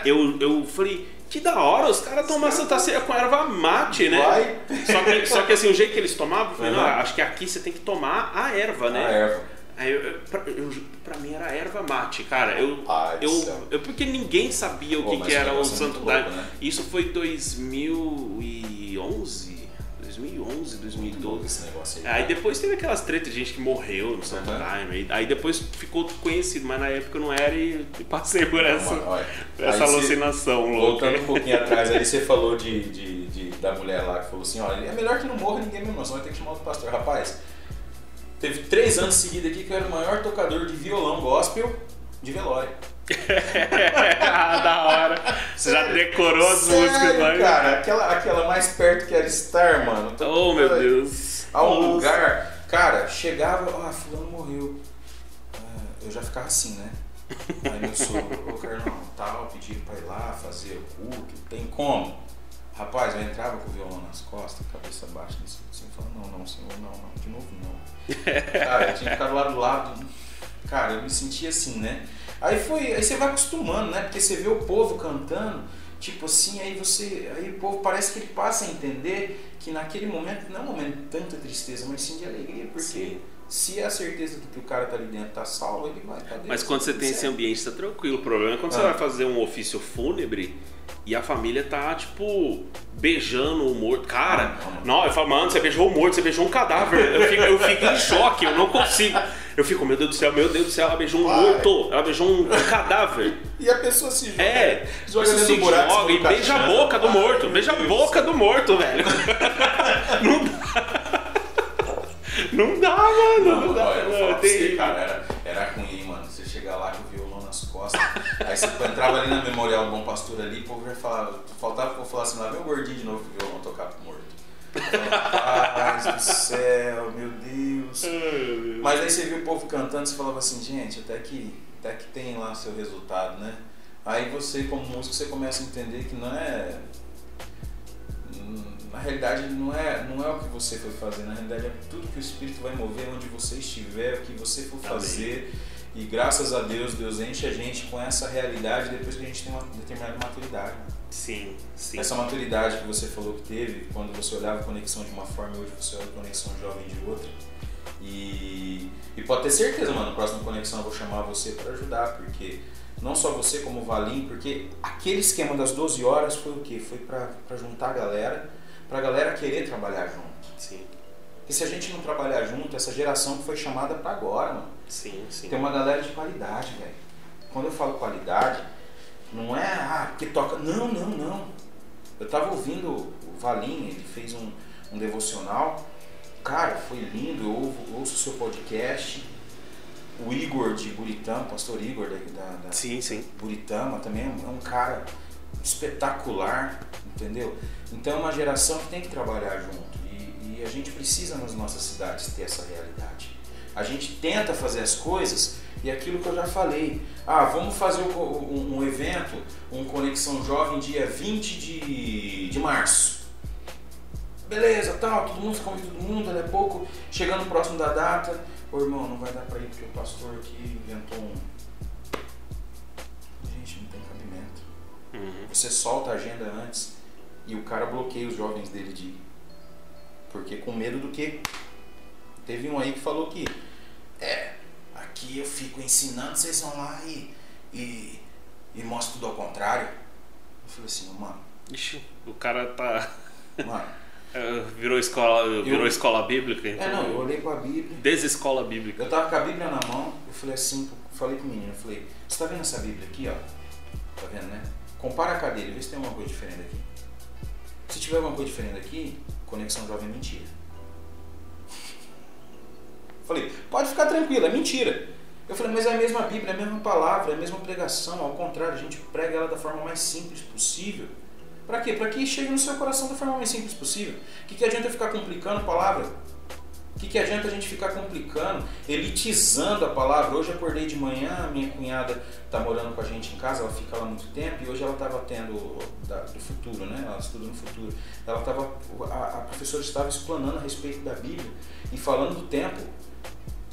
eu, eu falei, que da hora, os caras tomam Santa Ceia com erva mate, né? Vai. Só que, só que assim, o jeito que eles tomavam, eu falei, não, acho que aqui você tem que tomar a erva, né? A erva. Aí eu, eu- pra, eu- pra mim era erva mate, cara. Eu, do eu, eu- porque ninguém sabia o Pô, que, que era o é Santo Daime. né? Isso foi 2011, 2011, 2012. Esse negócio aí. Aí depois teve aquelas tretas de gente que morreu no Santo Uhum. Daime. Aí, depois ficou conhecido, mas na época não era e passei por essa, Olha, olha. essa Aí você- alucinação louca. Voltando um pouquinho atrás, aí você falou de, de, de- da mulher lá que falou assim, olha, é melhor que não morra ninguém mesmo, não, senão vai ter que chamar outro pastor. Rapaz, Teve três anos seguidos aqui que eu era o maior tocador de violão gospel de velório. ah, da hora. Você já decorou as Sério, músicas lá? cara, aquela, aquela mais perto que era Star, mano. Tô- Oh, meu Deus. A um Nossa. lugar, cara, chegava, ah, fulano morreu. Ah, eu já ficava assim, né? Aí meu sogro, ô Carlão, tal, pediram pra ir lá fazer o culto, tem como? Rapaz, eu entrava com o violão nas costas, cabeça baixa, assim, falando, não, não, senhor, não, não, de novo não. Cara, eu tinha que ficar lá do lado. Cara, eu me sentia assim, né? Aí foi, aí você vai acostumando, né? Porque você vê o povo cantando, tipo assim, aí você, aí o povo parece que ele passa a entender que naquele momento não é um momento de tanta tristeza, mas sim de alegria, porque Sim. Se é a certeza de que o cara tá ali dentro tá salvo, ele vai estar dentro. Mas quando você tem esse ambiente, tá tranquilo. O problema é quando você Ah. vai fazer um ofício fúnebre e a família tá, tipo, beijando o morto. Cara, Ah, não, eu falo, mano, você beijou o morto, você beijou um cadáver. Eu fico, eu fico em choque, eu não consigo. Eu fico, meu Deus do céu, meu Deus do céu, ela beijou um morto, ela beijou um cadáver. E a pessoa se joga, É, joga você se joga e beija a boca do morto, Ai, beija a boca do morto, velho. Não dá. Não dá, mano. Não, Não, dá. eu mano, falar pra você, cara, era, era ruim, hein, mano. Você chegar lá com o violão nas costas, aí você entrava ali na Memorial do Bom Pastor ali, o povo já falava, faltava povo falar assim, lá vem o gordinho de novo com o violão tocar pro morto. Paz do céu, meu Deus. Ai, meu Deus. Mas aí você viu o povo cantando, você falava assim, gente, até que, até que tem lá seu resultado, né? Aí você, como músico, você começa a entender que não é. Na realidade, não é, não é o que você foi fazer, na realidade é tudo que o Espírito vai mover onde você estiver, o que você for fazer. E graças a Deus, Deus enche a gente com essa realidade depois que a gente tem uma determinada maturidade. Sim, sim. Essa maturidade que você falou que teve, quando você olhava a conexão de uma forma e hoje você olha a conexão jovem de outra. E, e pode ter certeza, mano, na próxima conexão eu vou chamar você para ajudar, porque não só você como o Valim, porque aquele esquema das 12 horas foi o quê? Foi para juntar a galera, pra galera querer trabalhar junto. Sim, Porque se a gente não trabalhar junto, essa geração que foi chamada para agora, mano, sim, sim. tem uma galera de qualidade, velho. Quando eu falo qualidade, não é ah, que toca. Não, não, não. Eu tava ouvindo o Valim, ele fez um, um devocional. Cara, foi lindo, eu ouvo- ouço o seu podcast. O Igor de Buritama, o pastor Igor da, da, da Sim, sim. Buritama também é um, é um cara espetacular, entendeu? Então é uma geração que tem que trabalhar junto e, e a gente precisa nas nossas cidades ter essa realidade. A gente tenta fazer as coisas e aquilo que eu já falei, ah, vamos fazer um, um- um evento, um Conexão Jovem dia 20 de, de março. Beleza, tal, todo mundo convida todo mundo, a pouco, chegando próximo da data, ô irmão, não vai dar pra ir porque o pastor aqui inventou um. Você solta a agenda antes e o cara bloqueia os jovens dele de ir. Porque com medo do quê? Teve um aí que falou que é, aqui eu fico ensinando, vocês vão lá e, e, e tudo ao contrário. Eu falei assim, mano, Ixi, o cara tá. mano. eh, Virou escola, virou Eu- escola bíblica, então. É não, eu olhei pra Bíblia. Desescola bíblica. Eu tava com a Bíblia na mão, eu falei assim, falei pro menino, eu falei, você tá vendo essa Bíblia aqui, ó? Tá vendo, né? Compara a cadeira, vê se tem alguma coisa diferente aqui. Se tiver alguma coisa diferente aqui, conexão jovem é mentira. Falei, pode ficar tranquilo, é mentira. Eu falei, mas é a mesma Bíblia, é a mesma palavra, é a mesma pregação, ao contrário, a gente prega ela da forma mais simples possível. Pra quê? Pra que chegue no seu coração da forma mais simples possível. O que, que adianta ficar complicando a palavra? O que, que adianta a gente ficar complicando, elitizando a palavra? Hoje acordei de manhã, minha cunhada está morando com a gente em casa, ela fica lá muito tempo e hoje ela estava tendo da- do futuro, né? Ela estuda no futuro. Ela tava, a, a professora estava explanando a respeito da Bíblia e falando do tempo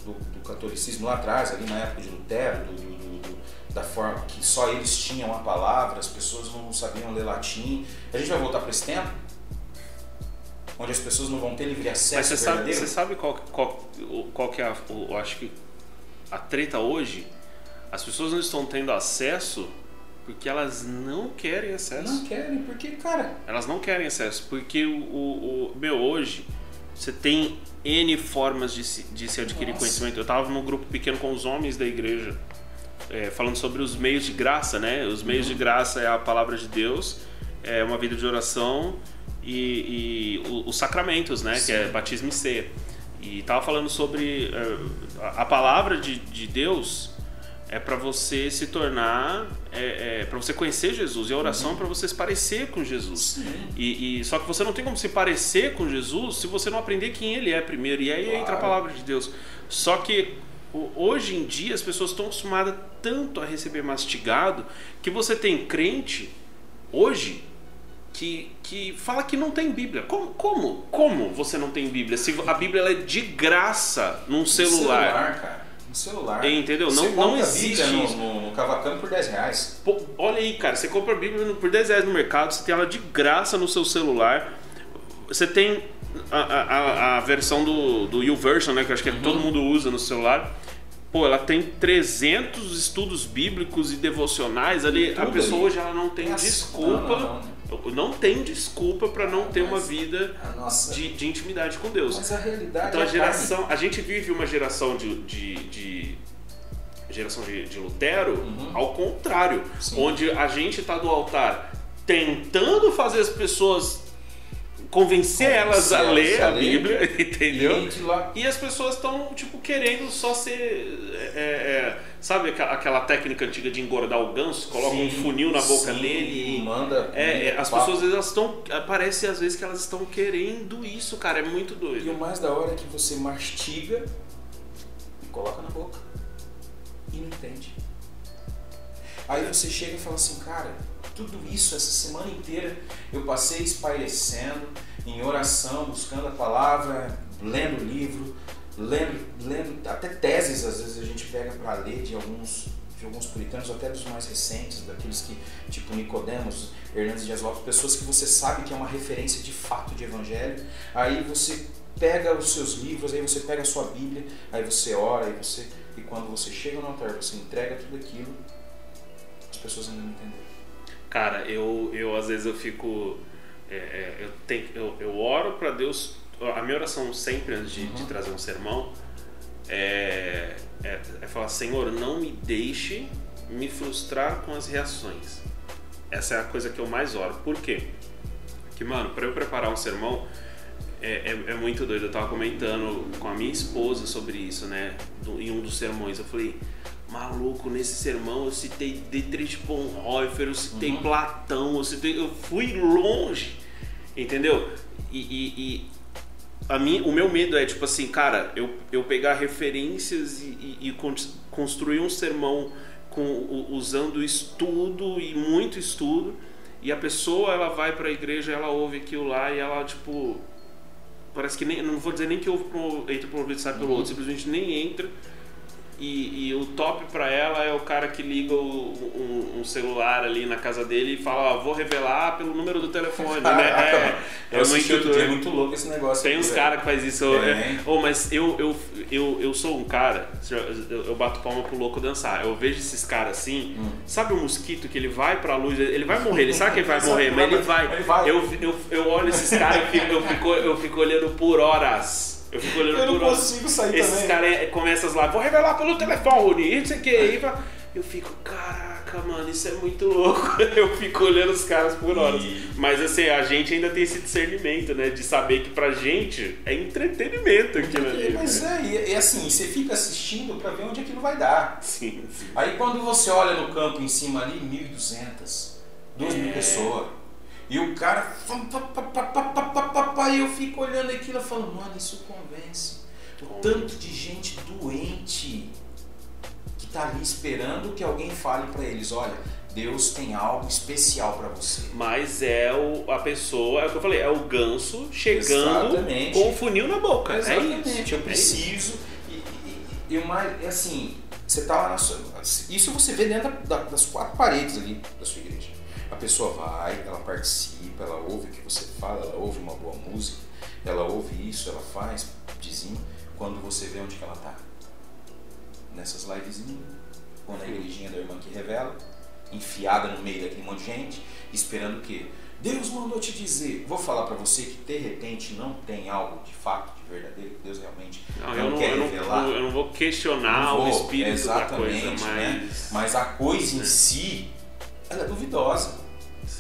do, do catolicismo lá atrás, ali na época de Lutero, do- do- do- da forma que só eles tinham a palavra, as pessoas não sabiam ler latim. A gente vai voltar para esse tempo? Onde as pessoas não vão ter livre Mas acesso você sabe, você sabe qual, qual, qual que é a. o- Eu acho que a treta hoje, as pessoas não estão tendo acesso porque elas não querem acesso. Não querem, porque, cara, Elas não querem acesso, porque o, o, o- meu, hoje você tem N formas de se, de se adquirir Nossa. conhecimento. Eu estava num grupo pequeno com os homens da igreja, é, falando sobre os meios de graça, né? Os meios de graça é a palavra de Deus, é uma vida de oração e, e os sacramentos, né? Que é batismo e ceia. E tava falando sobre eh, a, palavra de, de Deus é para você se tornar, é, é para você conhecer Jesus e a oração é para você se parecer com Jesus. E, e, só que você não tem como se parecer com Jesus se você não aprender quem Ele é primeiro. E aí Claro. entra a palavra de Deus. Só que hoje em dia as pessoas estão acostumadas tanto a receber mastigado que você tem crente hoje que, que fala que não tem Bíblia. Como, como? Como você não tem Bíblia? Se a Bíblia ela é de graça num No celular. cara. No celular. Entendeu? Você Não- não existe no, no, no Cavacano por 10 reais. Pô, olha aí, cara, você compra a Bíblia por 10 reais no mercado, você tem ela de graça no seu celular. Você tem a, a- a- versão do, do YouVersion, né? Que eu acho que Uhum. todo mundo usa no celular. Pô, ela tem 300 estudos bíblicos e devocionais ali. A pessoa ali. hoje ela não tem Nossa, desculpa. não, não, Não tem desculpa para não ter uma Mas- vida Ah, Nossa. de, de intimidade com Deus. Mas a realidade Então é a geração, a gente vive uma geração de, de, de- geração de, de Lutero Uhum. ao contrário, Sim. onde a gente está do altar tentando fazer as pessoas convencer elas a ler a a ler. Bíblia, carne. entendeu? E. E as pessoas estão tipo querendo só ser, é, é, sabe aquela, técnica antiga de engordar o ganso, coloca um Sim, funil na boca sim, dele e manda. é, é, as papo. pessoas elas estão. Parece às vezes que elas estão querendo isso, cara. É muito E o doido. mais da hora é que você mastiga e coloca na boca. E não entende. Aí você chega e fala assim, cara, tudo isso, essa semana inteira, eu passei espairecendo, em oração, buscando a palavra, lendo livro, lendo, lendo até teses, às vezes a gente pega para ler de alguns de alguns puritanos, até dos mais recentes, daqueles que, tipo Nicodemos, Hernandes Dias Lopes, pessoas que você sabe que é uma referência de fato de evangelho, aí você pega os seus livros, aí você pega a sua Bíblia, aí você ora, aí você e quando você chega no altar, você entrega tudo aquilo, as pessoas ainda não entenderam. Cara, eu, eu às vezes eu fico. é, é, eu, tenho, eu, eu oro para Deus. A minha oração sempre antes de, de Uhum. trazer um sermão é, é, é falar: Senhor, não me deixe me frustrar com as reações. Essa é a coisa que eu mais oro. Por quê? Que, mano, para eu preparar um sermão, é, é, é muito doido. Eu tava comentando com a minha esposa sobre isso, né? Do- em um dos sermões. Eu falei, maluco, nesse sermão eu citei Dietrich Bonhoeffer, eu citei Uhum. Platão, eu citei. Eu fui longe, entendeu? E. e- e a mim, o meu medo é tipo assim, cara, eu, eu pegar referências e, e- e con- construir um sermão com, usando estudo e muito estudo, e a pessoa ela vai pra igreja, ela ouve aquilo lá e ela tipo parece que nem não vou dizer nem que ouve pro, entra por um ouvido sai pelo Uhum. outro, simplesmente nem entra. E, e o top pra ela é o cara que liga o- um, um celular ali na casa dele e fala, ó, vou revelar pelo número do telefone, né? É, eu é assisti muito é muito louco esse negócio. Tem uns caras que faz isso. É, oh, mas eu, eu, eu, eu sou um cara, eu, eu bato palma pro louco dançar. Eu vejo esses caras assim, Hum. sabe o mosquito que ele vai pra luz, ele vai morrer, ele sabe que ele vai morrer, mas ele vai. ele vai. Eu, eu, eu olho esses caras e eu, fico, eu fico olhando por horas. Eu fico olhando Eu não por consigo sair Esses caras é- começam lá, vou revelar pelo telefone, e não sei o que. E vai- eu fico, caraca, mano, isso é muito louco. Eu fico olhando os caras por horas. E- Mas assim, a gente ainda tem esse discernimento, né? De saber que pra gente é entretenimento aquilo ali. Mas né? é, e, e assim, você fica assistindo pra ver onde aquilo vai dar. Sim, sim. Aí quando você olha no campo em cima ali, 1.200, 2 mil É. pessoas. E o cara. E eu fico olhando aquilo e falo, mano, isso convence. O tanto de gente doente que tá ali esperando que alguém fale para eles, olha, Deus tem algo especial para você. Mas é o, a pessoa, é o que eu falei, é o ganso chegando Exatamente. com o funil na boca. É Exatamente. É isso. Eu preciso. É isso. E, e, e uma, é assim, você tá lá na sua, Isso você vê dentro da, das quatro paredes ali da sua igreja. A pessoa vai, ela participa, ela ouve o que você fala, ela ouve uma boa música, ela ouve isso, ela faz, dizima. Quando você vê onde que ela tá? Nessas livezinhas, ou na igrejinha da irmã que revela, enfiada no meio daquele monte de gente, esperando o quê? Deus mandou te dizer. Vou falar pra você que de repente não tem algo de fato, de verdadeiro, que Deus realmente Não, não, eu, não, quer eu, revelar. não, eu não vou questionar Não o vou, espírito da coisa, exatamente, mas. né? Mas a coisa em si, ela é duvidosa.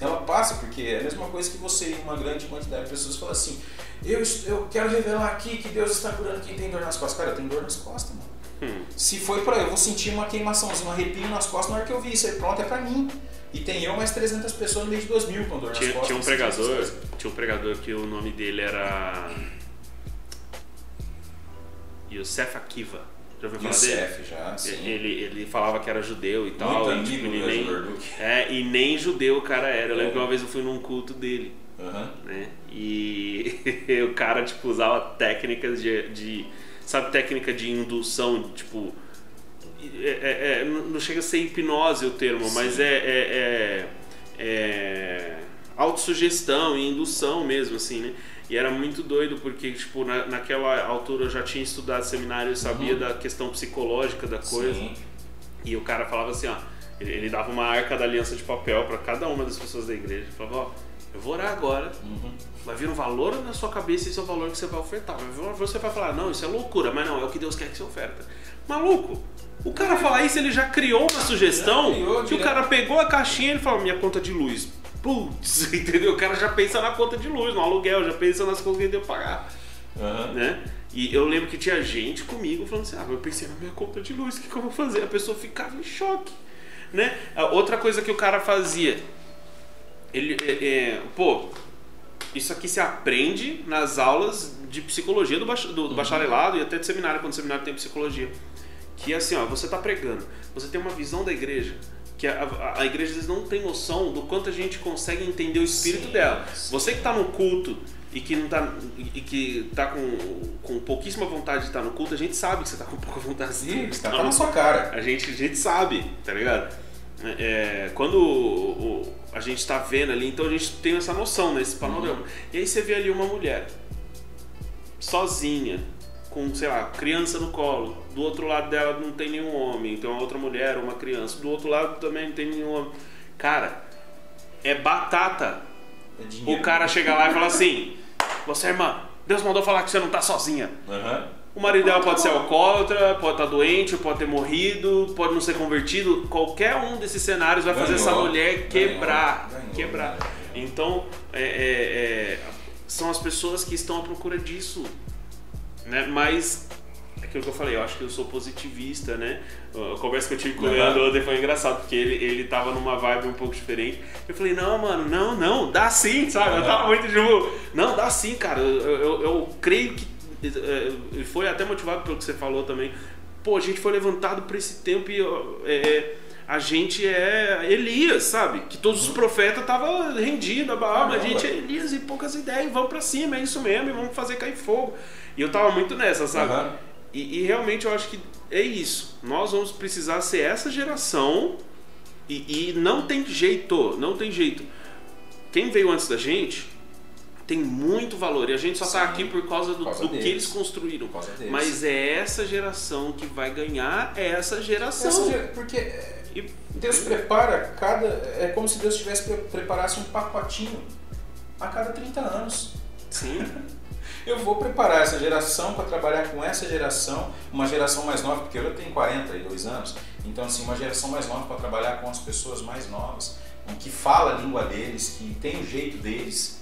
Ela passa, porque é a mesma coisa que você e uma grande quantidade de pessoas falam assim, eu, eu quero revelar aqui que Deus está curando quem tem dor nas costas. Cara, eu tenho dor nas costas, mano. Hum. Se foi pra eu, eu vou sentir uma queimaçãozinha, um arrepio nas costas na hora que eu vi isso aí, pronto, é pra mim. E tem eu mais 300 pessoas no meio de 2 mil com dor tinha, nas costas. Tinha um pregador, tinha um pregador que o nome dele era Yosef Akiva. Já ouviu falar Youssef, dele? já, sim. Ele, ele falava que era judeu e tal. Muito e, amigo tipo, ele nem, é, e nem judeu o cara era. Eu lembro É. que uma vez eu fui num culto dele. Aham. né? E o cara, tipo, usava técnicas de, de- Sabe, técnica de indução, tipo. é- é- é- não chega a ser hipnose o termo, mas Sim. é, é, é, é autossugestão e indução mesmo, assim, né? E era muito doido porque, tipo, na, naquela altura eu já tinha estudado seminário, eu sabia Uhum. da questão psicológica da coisa. Sim. E o cara falava assim, ó, ele, ele dava uma arca da aliança de papel para cada uma das pessoas da igreja. Ele falava, ó, eu vou orar agora, Uhum. vai vir um valor na sua cabeça e esse é o valor que você vai ofertar. Vai vir- Você vai falar, não, isso é loucura, mas não, é o que Deus quer que você oferta. Maluco, o cara falar isso, ele já criou uma sugestão criou, que o cara pegou a caixinha e ele falou, minha conta de luz. Putz, entendeu? O cara já pensa na conta de luz, no aluguel, já pensa nas coisas que ele deu pagar Aham. né? E eu lembro que tinha gente comigo falando assim, ah, eu pensei na minha conta de luz, o que, que eu vou fazer? A pessoa ficava em choque, né? Outra coisa que o cara fazia, ele, é, é, pô, isso aqui se aprende nas aulas de psicologia do, bach- do- do bacharelado e até de seminário, quando o seminário tem psicologia. Que é assim, ó, você tá pregando, você tem uma visão da igreja, que a, a, a igreja às vezes não tem noção do quanto a gente consegue entender o espírito Sim, dela. sim. Você que tá no culto e que não tá e que tá com, com pouquíssima vontade de estar no culto, a gente sabe que você tá com pouca vontade de Sim, estar tá na sua cara. a gente, a gente sabe, tá ligado? É, quando o- o- a gente tá vendo ali, então a gente tem essa noção, né, esse panorama. E aí você vê ali uma mulher, sozinha, com, sei lá, criança no colo. Do outro lado dela não tem nenhum homem, então uma outra mulher, uma criança. Do outro lado também não tem nenhum homem. Cara, é batata É o cara chegar lá e falar assim: Você, irmã, Deus mandou falar que você não tá sozinha. Aham. O marido dela pode ser alcoólatra, pode estar doente, pode ter morrido, pode não ser convertido. Qualquer um desses cenários vai fazer Ganhou, essa mulher quebrar. ganhou, ganhou, quebrar. ganhou. Então, é, é, é, são as pessoas que estão à procura disso. Né? Mas, é aquilo que eu falei, eu acho que eu sou positivista, né? A conversa que eu tive com o Uhum. Leandro ontem foi engraçado, porque ele, ele tava numa vibe um pouco diferente. Eu falei, não, mano, não, não, dá sim, sabe? Eu tava muito tipo, não, dá sim, cara. Eu, eu, eu creio que. é, Ele foi até motivado pelo que você falou também. Pô, a gente foi levantado por esse tempo e ó, é, a gente é Elias, sabe? Que todos os profetas estavam rendidos, ah, mas a gente é Elias e poucas ideias, vamos pra cima, é isso mesmo, e vamos fazer cair fogo. E eu tava muito nessa, sabe? Aham. E, e realmente eu acho que é isso. Nós vamos precisar ser essa geração e, e não tem jeito, não tem jeito. Quem veio antes da gente tem muito valor e a gente só está aqui por causa do, causa do que eles construíram. Mas é essa geração que vai ganhar essa geração. Essa gera- porque é, E- Deus prepara cada. É como se Deus tivesse pre- preparasse um pacotinho a cada 30 anos. Sim. Eu vou preparar essa geração para trabalhar com essa geração, uma geração mais nova, porque eu tenho 42 anos, então assim, uma geração mais nova para trabalhar com as pessoas mais novas, que fala a língua deles, que tem o jeito deles.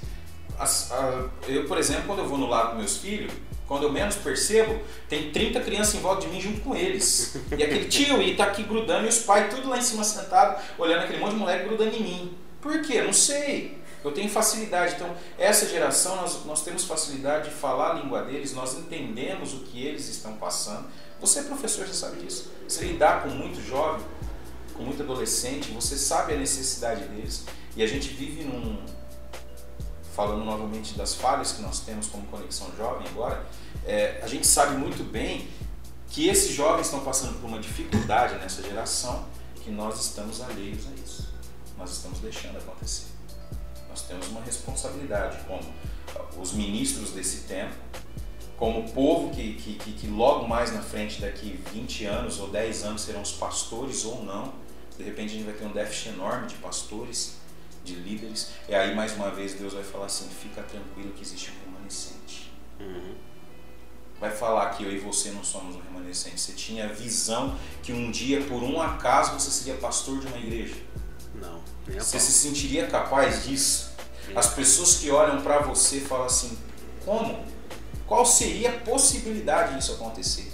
Eu, por exemplo, quando eu vou no lado dos meus filhos, quando eu menos percebo, tem 30 crianças em volta de mim junto com eles. E aquele tio e tá aqui grudando e os pais tudo lá em cima sentado, olhando aquele monte de moleque grudando em mim. Por quê? Não sei. Eu tenho facilidade. Então, essa geração, nós, nós temos facilidade de falar a língua deles, nós entendemos o que eles estão passando. Você é professor, você sabe disso. Você lidar com muito jovem, com muito adolescente, você sabe a necessidade deles. E a gente vive num. Falando novamente das falhas que nós temos como Conexão Jovem agora, é, a gente sabe muito bem que esses jovens estão passando por uma dificuldade nessa geração que nós estamos alheios a isso. Nós estamos deixando acontecer. Nós temos uma responsabilidade como os ministros desse tempo, como o povo que, que, que, logo mais na frente, daqui 20 anos ou 10 anos, serão os pastores ou não. De repente a gente vai ter um déficit enorme de pastores, de líderes. E aí, mais uma vez, Deus vai falar assim: fica tranquilo que existe um remanescente. Uhum. Vai falar que eu e você não somos um remanescente. Você tinha a visão que um dia, por um acaso, você seria pastor de uma igreja. Não, Você se sentiria capaz disso? As pessoas que olham pra você falam assim: como? Qual seria a possibilidade disso acontecer?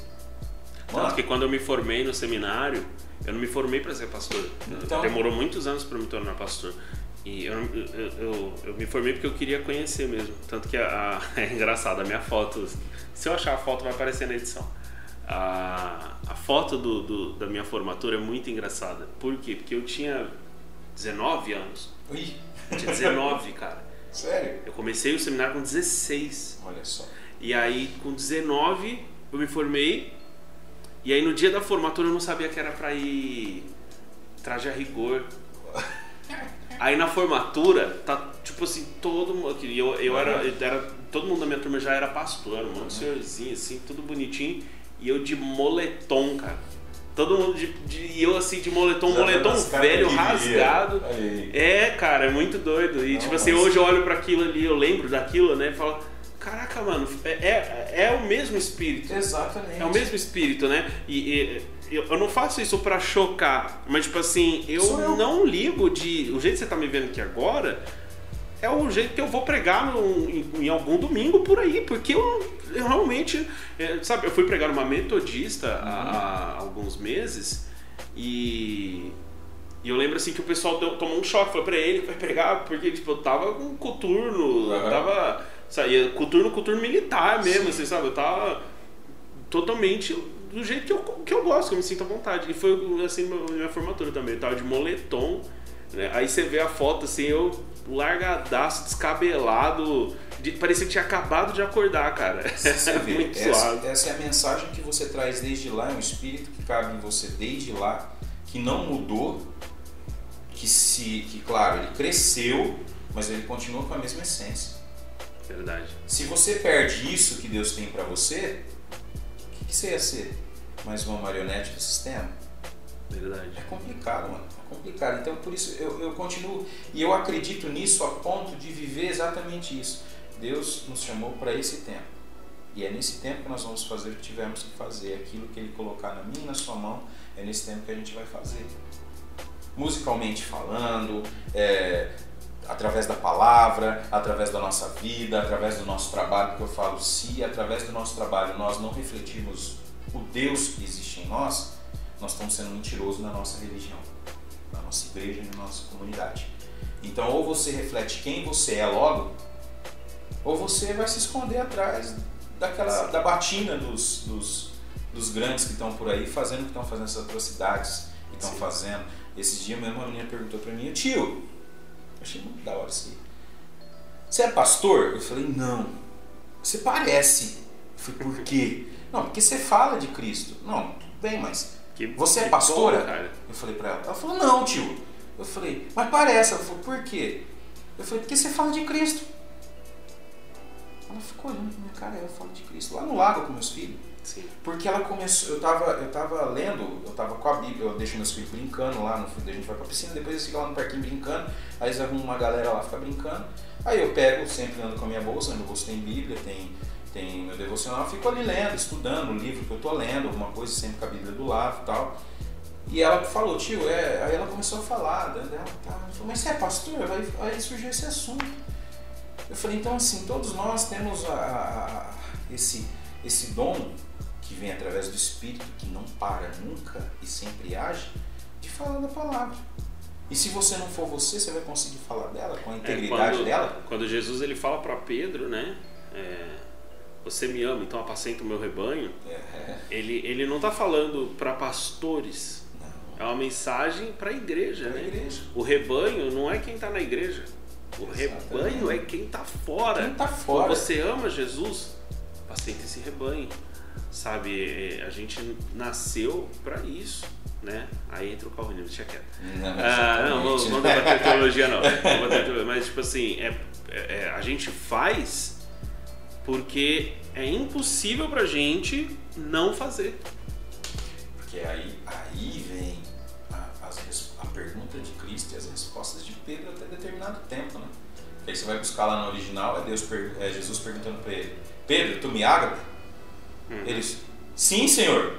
Tanto Mano, que quando eu me formei no seminário, eu não me formei para ser pastor. Então- Demorou muitos anos para me tornar pastor. E eu, eu, eu, eu me formei porque eu queria conhecer mesmo. Tanto que a, a- é engraçado, a minha foto, se eu achar a foto vai aparecer na edição. A, a foto do, do- da minha formatura é muito engraçada. Por quê? Porque eu tinha 19 anos. Eu tinha 19, cara. sério? Eu comecei o seminário com 16. Olha só. E aí, com 19, eu me formei. E aí, no dia da formatura, eu não sabia que era pra ir traje a rigor. Aí, na formatura, tá tipo assim, todo mundo. Eu, eu, era, eu era. Todo mundo da minha turma já era pastor, um monte de senhorzinho, assim, tudo bonitinho. E eu de moletom, cara. Todo mundo de. de e eu, assim, de moletom, Já moletom velho, rasgado. É, cara, é muito doido. E Não, tipo assim, mas- hoje eu olho pra aquilo ali, eu lembro daquilo, né? E falo, caraca, mano, é, é, é o mesmo espírito. Exatamente. É o mesmo espírito, né? E, e- eu, eu não faço isso pra chocar, mas tipo assim, eu, eu. não ligo de. O jeito que você tá me vendo aqui agora é o jeito que eu vou pregar no- em, em algum domingo por aí, porque eu, eu realmente. é, sabe, eu fui pregar numa metodista há, há alguns meses e. E eu lembro assim que o pessoal deu- tomou um choque, falou pra ele vai pregar, porque tipo, eu tava com coturno, eu Aham. tava. Sabe, coturno, coturno militar mesmo, Sim. assim, sabe? Eu tava totalmente do jeito que eu, que eu gosto, que eu me sinto à vontade. E foi assim minha formatura também. Eu tava de moletom, né? Aí você vê a foto assim, eu largadaço, descabelado. de- parecia que tinha acabado de acordar, cara. Você vê, Muito essa, suave. essa é a mensagem que você traz desde lá, é um espírito que cabe em você desde lá, que não mudou, que se, que claro, ele cresceu, mas ele continua com a mesma essência. Verdade. Se você perde isso que Deus tem pra você, o que, que você ia ser? Mais uma marionete do sistema? Verdade. É complicado, mano. É complicado. Então, por isso, eu, eu continuo. E eu acredito nisso a ponto de viver exatamente isso. Deus nos chamou para esse tempo. E é nesse tempo que nós vamos fazer o que tivermos que fazer. Aquilo que Ele colocar na minha e na sua mão, é nesse tempo que a gente vai fazer. Musicalmente falando, é, através da palavra, através da nossa vida, através do nosso trabalho, porque eu falo, se através do nosso trabalho nós não refletirmos o Deus que existe em nós, nós estamos sendo mentirosos na nossa religião, na nossa igreja na nossa comunidade. Então, ou você reflete quem você é logo, ou você vai se esconder atrás daquela da batina dos, dos, dos grandes que estão por aí fazendo o que estão fazendo essas atrocidades que estão fazendo. Esses dias mesmo uma menina perguntou para mim, tio, achei muito da hora isso aí. Você é pastor? Eu falei, não. Você parece. Eu falei, por quê? Não, porque você fala de Cristo. Não, tudo bem, mas Que- você é que pastora? bom, cara. Eu falei pra ela. Ela falou, não, tio. Eu falei, mas parece. Ela falou, por quê? Eu falei, porque você fala de Cristo. Ela ficou olhando pra minha cara, eu falo de Cristo. Lá no lago com meus filhos. Sim. Porque ela começou, eu tava, eu tava lendo, eu tava com a Bíblia, eu deixo meus filhos brincando lá, no a gente vai pra piscina, depois eles ficam lá no parquinho brincando, aí eles arrumam uma galera lá, fica brincando. Aí eu pego, sempre ando com a minha bolsa, meu bolso tem Bíblia, tem, tem meu devocional, eu fico ali lendo, estudando o livro que eu tô lendo, alguma coisa, sempre com a Bíblia do lado e tal. E ela falou, tio, é... aí ela começou a falar, dela, tá, falou, mas você é pastor? Aí, aí surgiu esse assunto. Eu falei, então assim, todos nós temos a, a- esse, esse dom que vem através do Espírito, que não para nunca e sempre age, de falar da palavra. E se você não for você, você vai conseguir falar dela com a É, integridade quando, dela? Quando Jesus ele fala para Pedro, né? é, você me ama, então apacenta o meu rebanho. É, Ele, ele não tá falando para pastores. não, É uma mensagem para a igreja, é a né? igreja. O rebanho não é quem está na igreja. O Exatamente. rebanho é quem está fora. Quem tá Quando fora? você ama Jesus, apacenta esse rebanho. Sabe, é, a gente nasceu para isso, né? Aí entra o calvinismo, deixa quieto. Não, Ah, não, não, não debater teologia não. Não mas tipo assim, é, é- é, a gente faz porque é impossível pra gente não fazer. Porque aí, aí vem a, as a pergunta de Cristo e as respostas de Pedro até determinado tempo, né? Porque aí você vai buscar lá no original, é, Deus, é Jesus perguntando para ele, Pedro, tu me ágape? Hum. Eles, sim, senhor,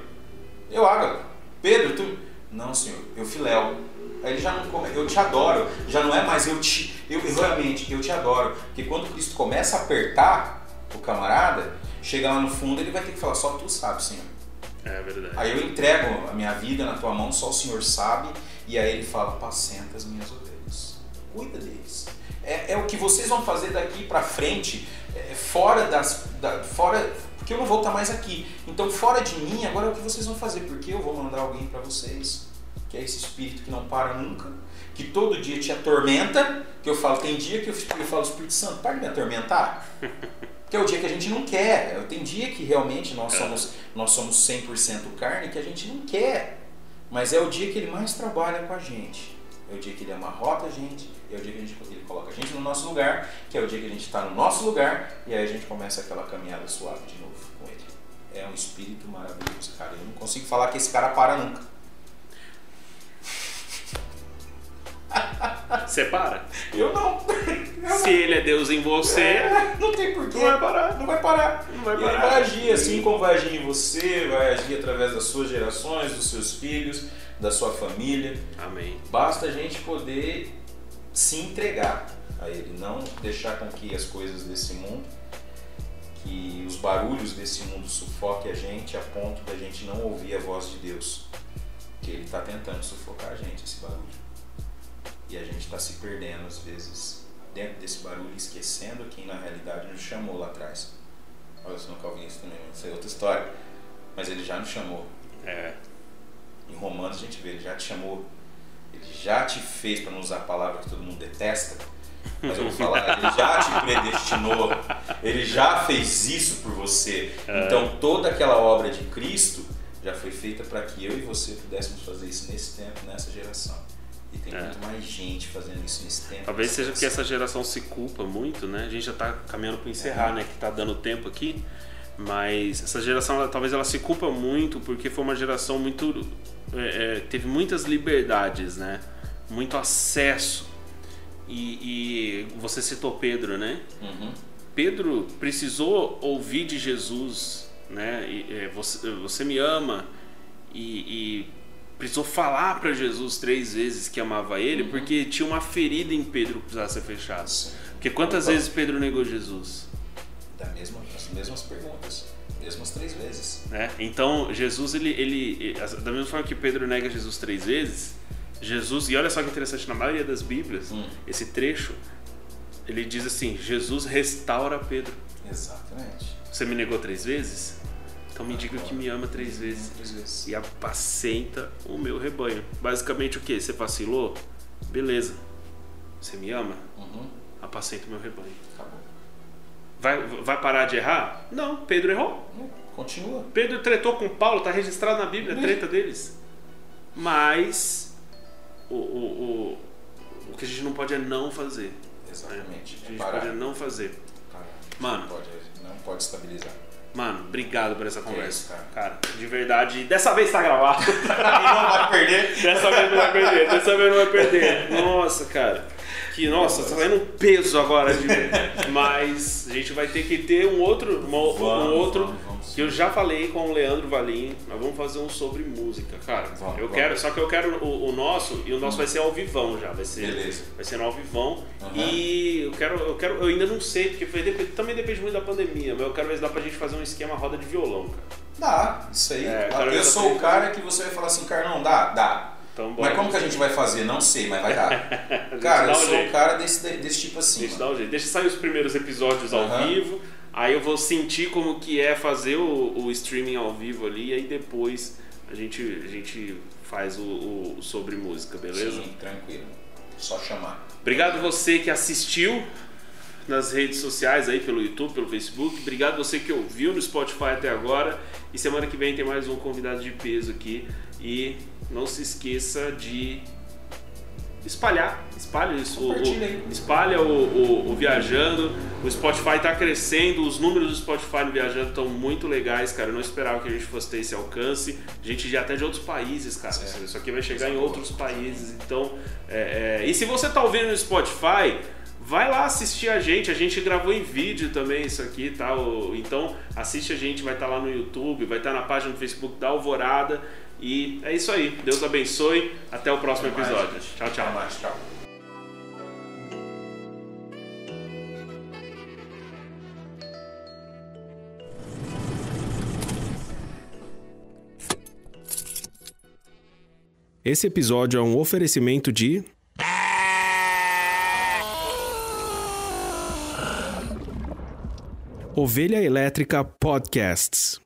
eu ágape. Pedro, tu... Não, senhor, eu filéu. Aí ele já não come, eu te adoro, já não é mais eu te, eu realmente, eu te adoro. Porque quando Cristo começa a apertar o camarada, chega lá no fundo, ele vai ter que falar, só tu sabe, Senhor. É verdade. Aí eu entrego a minha vida na tua mão, só o Senhor sabe, e aí ele fala, apacenta as minhas ovelhas, cuida deles. É, é o que vocês vão fazer daqui para frente, é, fora das, da, fora, porque eu não vou estar mais aqui. Então fora de mim, agora é o que vocês vão fazer, porque eu vou mandar alguém para vocês que é esse espírito que não para nunca, que todo dia te atormenta, que eu falo, tem dia que eu, eu falo, Espírito Santo, para de me atormentar. Que é o dia que a gente não quer. Tem dia que realmente nós é. somos, nós somos 100% carne que a gente não quer. Mas é o dia que ele mais trabalha com a gente. É o dia que ele amarrota a gente, é o dia que a gente, ele coloca a gente no nosso lugar, que é o dia que a gente está no nosso lugar, e aí a gente começa aquela caminhada suave de novo com ele. É um espírito maravilhoso, cara. Eu não consigo falar que esse cara para nunca. Separa. Eu não. Eu Se não. ele é Deus em você, é, não tem porquê. Não vai parar. Não vai parar. Não vai parar. ele vai agir assim como vai agir em você, vai agir através das suas gerações, dos seus filhos, da sua família. Amém. Basta a gente poder se entregar a ele, não deixar com que as coisas desse mundo, que os barulhos desse mundo sufoquem a gente a ponto da gente não ouvir a voz de Deus. Que ele está tentando sufocar a gente, esse barulho. E a gente está se perdendo, às vezes, dentro desse barulho, esquecendo quem na realidade nos chamou lá atrás. Olha, se não calvinista também, isso é outra história. Mas ele já nos chamou. É. Em Romanos a gente vê, ele já te chamou. Ele já te fez, para não usar a palavra que todo mundo detesta, mas eu vou falar, ele já te predestinou, ele já fez isso por você. É. Então toda aquela obra de Cristo já foi feita para que eu e você pudéssemos fazer isso nesse tempo, nessa geração. E tem é. muito mais gente fazendo isso nesse tempo. Talvez seja porque essa geração se culpa muito, né? A gente já está caminhando para encerrar, é. né? Que está dando tempo aqui. Mas essa geração, ela, talvez ela se culpa muito porque foi uma geração muito. É, é teve muitas liberdades, né? Muito acesso. E, e você citou Pedro, né? Uhum. Pedro precisou ouvir de Jesus, né? E, é, você, você me ama. e, e precisou falar para Jesus três vezes que amava ele, uhum. porque tinha uma ferida em Pedro que precisava ser fechada. Porque quantas vezes Pedro negou Jesus? Da mesma, as mesmas perguntas, mesmas três vezes. Né? Então Jesus ele, ele, da mesma forma que Pedro nega Jesus três vezes, Jesus e olha só que interessante na maioria das Bíblias hum. esse trecho ele diz assim: Jesus restaura Pedro. Exatamente. Você me negou três vezes? Então me diga que me ama três vezes, e apacenta o meu rebanho. Basicamente o que? Você vacilou? Beleza. Você me ama? Uhum. Apacenta o meu rebanho. Acabou. Vai, vai parar de errar? Não, Pedro errou. Continua. Pedro tretou com Paulo, está registrado na Bíblia a treta deles. Mas o, o, o, o que a gente não pode é não fazer. Exatamente. Né? A gente Parar. pode é não fazer. Parar. Mano. Não pode, não pode estabilizar. Mano, obrigado por essa conversa. Cara. cara. de verdade. Dessa vez tá gravado. e não vai perder. Dessa vez não vai perder. Dessa vez não vai perder. Nossa, cara. Que, nossa, tá saindo um peso agora. De... Mas a gente vai ter que ter um outro. Uma, vamos, um outro. Vamos, vamos. Que eu já falei com o Leandro Valim. Nós vamos fazer um sobre música, cara. eu quero, só que eu quero o, o nosso, e o nosso hum. vai ser ao vivão já. Vai ser, Beleza. Vai ser no ao vivão. Uhum. E eu quero, eu quero. Eu ainda não sei, porque foi, também depende muito da pandemia, mas eu quero ver se dá pra gente fazer um esquema roda de violão, cara. Dá, isso aí. É, eu sou o cara que você vai falar assim, cara, não, dá, dá. Então, mas como que a gente vai fazer? Não sei, mas vai dar. cara, eu sou o cara desse, desse tipo assim. Deixa, dar um jeito. Deixa sair os primeiros episódios ao uhum. vivo, aí eu vou sentir como que é fazer o, o streaming ao vivo ali, e aí depois a gente, a gente faz o, o sobre música, beleza? Sim, tranquilo. Só chamar. Obrigado você que assistiu nas redes sociais aí pelo YouTube, pelo Facebook. Obrigado você que ouviu no Spotify até agora. E semana que vem tem mais um convidado de peso aqui. E não se esqueça de espalhar, espalha isso, o, o, espalha o, o, o, Viajando, o Spotify está crescendo, os números do Spotify no Viajando estão muito legais, cara, eu não esperava que a gente fosse ter esse alcance, a gente já até de outros países, cara, certo. isso aqui vai chegar em outros países, então, é, é, e se você está ouvindo no Spotify, vai lá assistir a gente. A gente gravou em vídeo também isso aqui, tá? Então assiste a gente, vai estar tá lá no YouTube, vai estar tá na página do Facebook da Alvorada. E é isso aí. Deus abençoe. Até o próximo Até episódio. Mais. Tchau, tchau. Até mais, tchau. Esse episódio é um oferecimento de. Ovelha Elétrica Podcasts.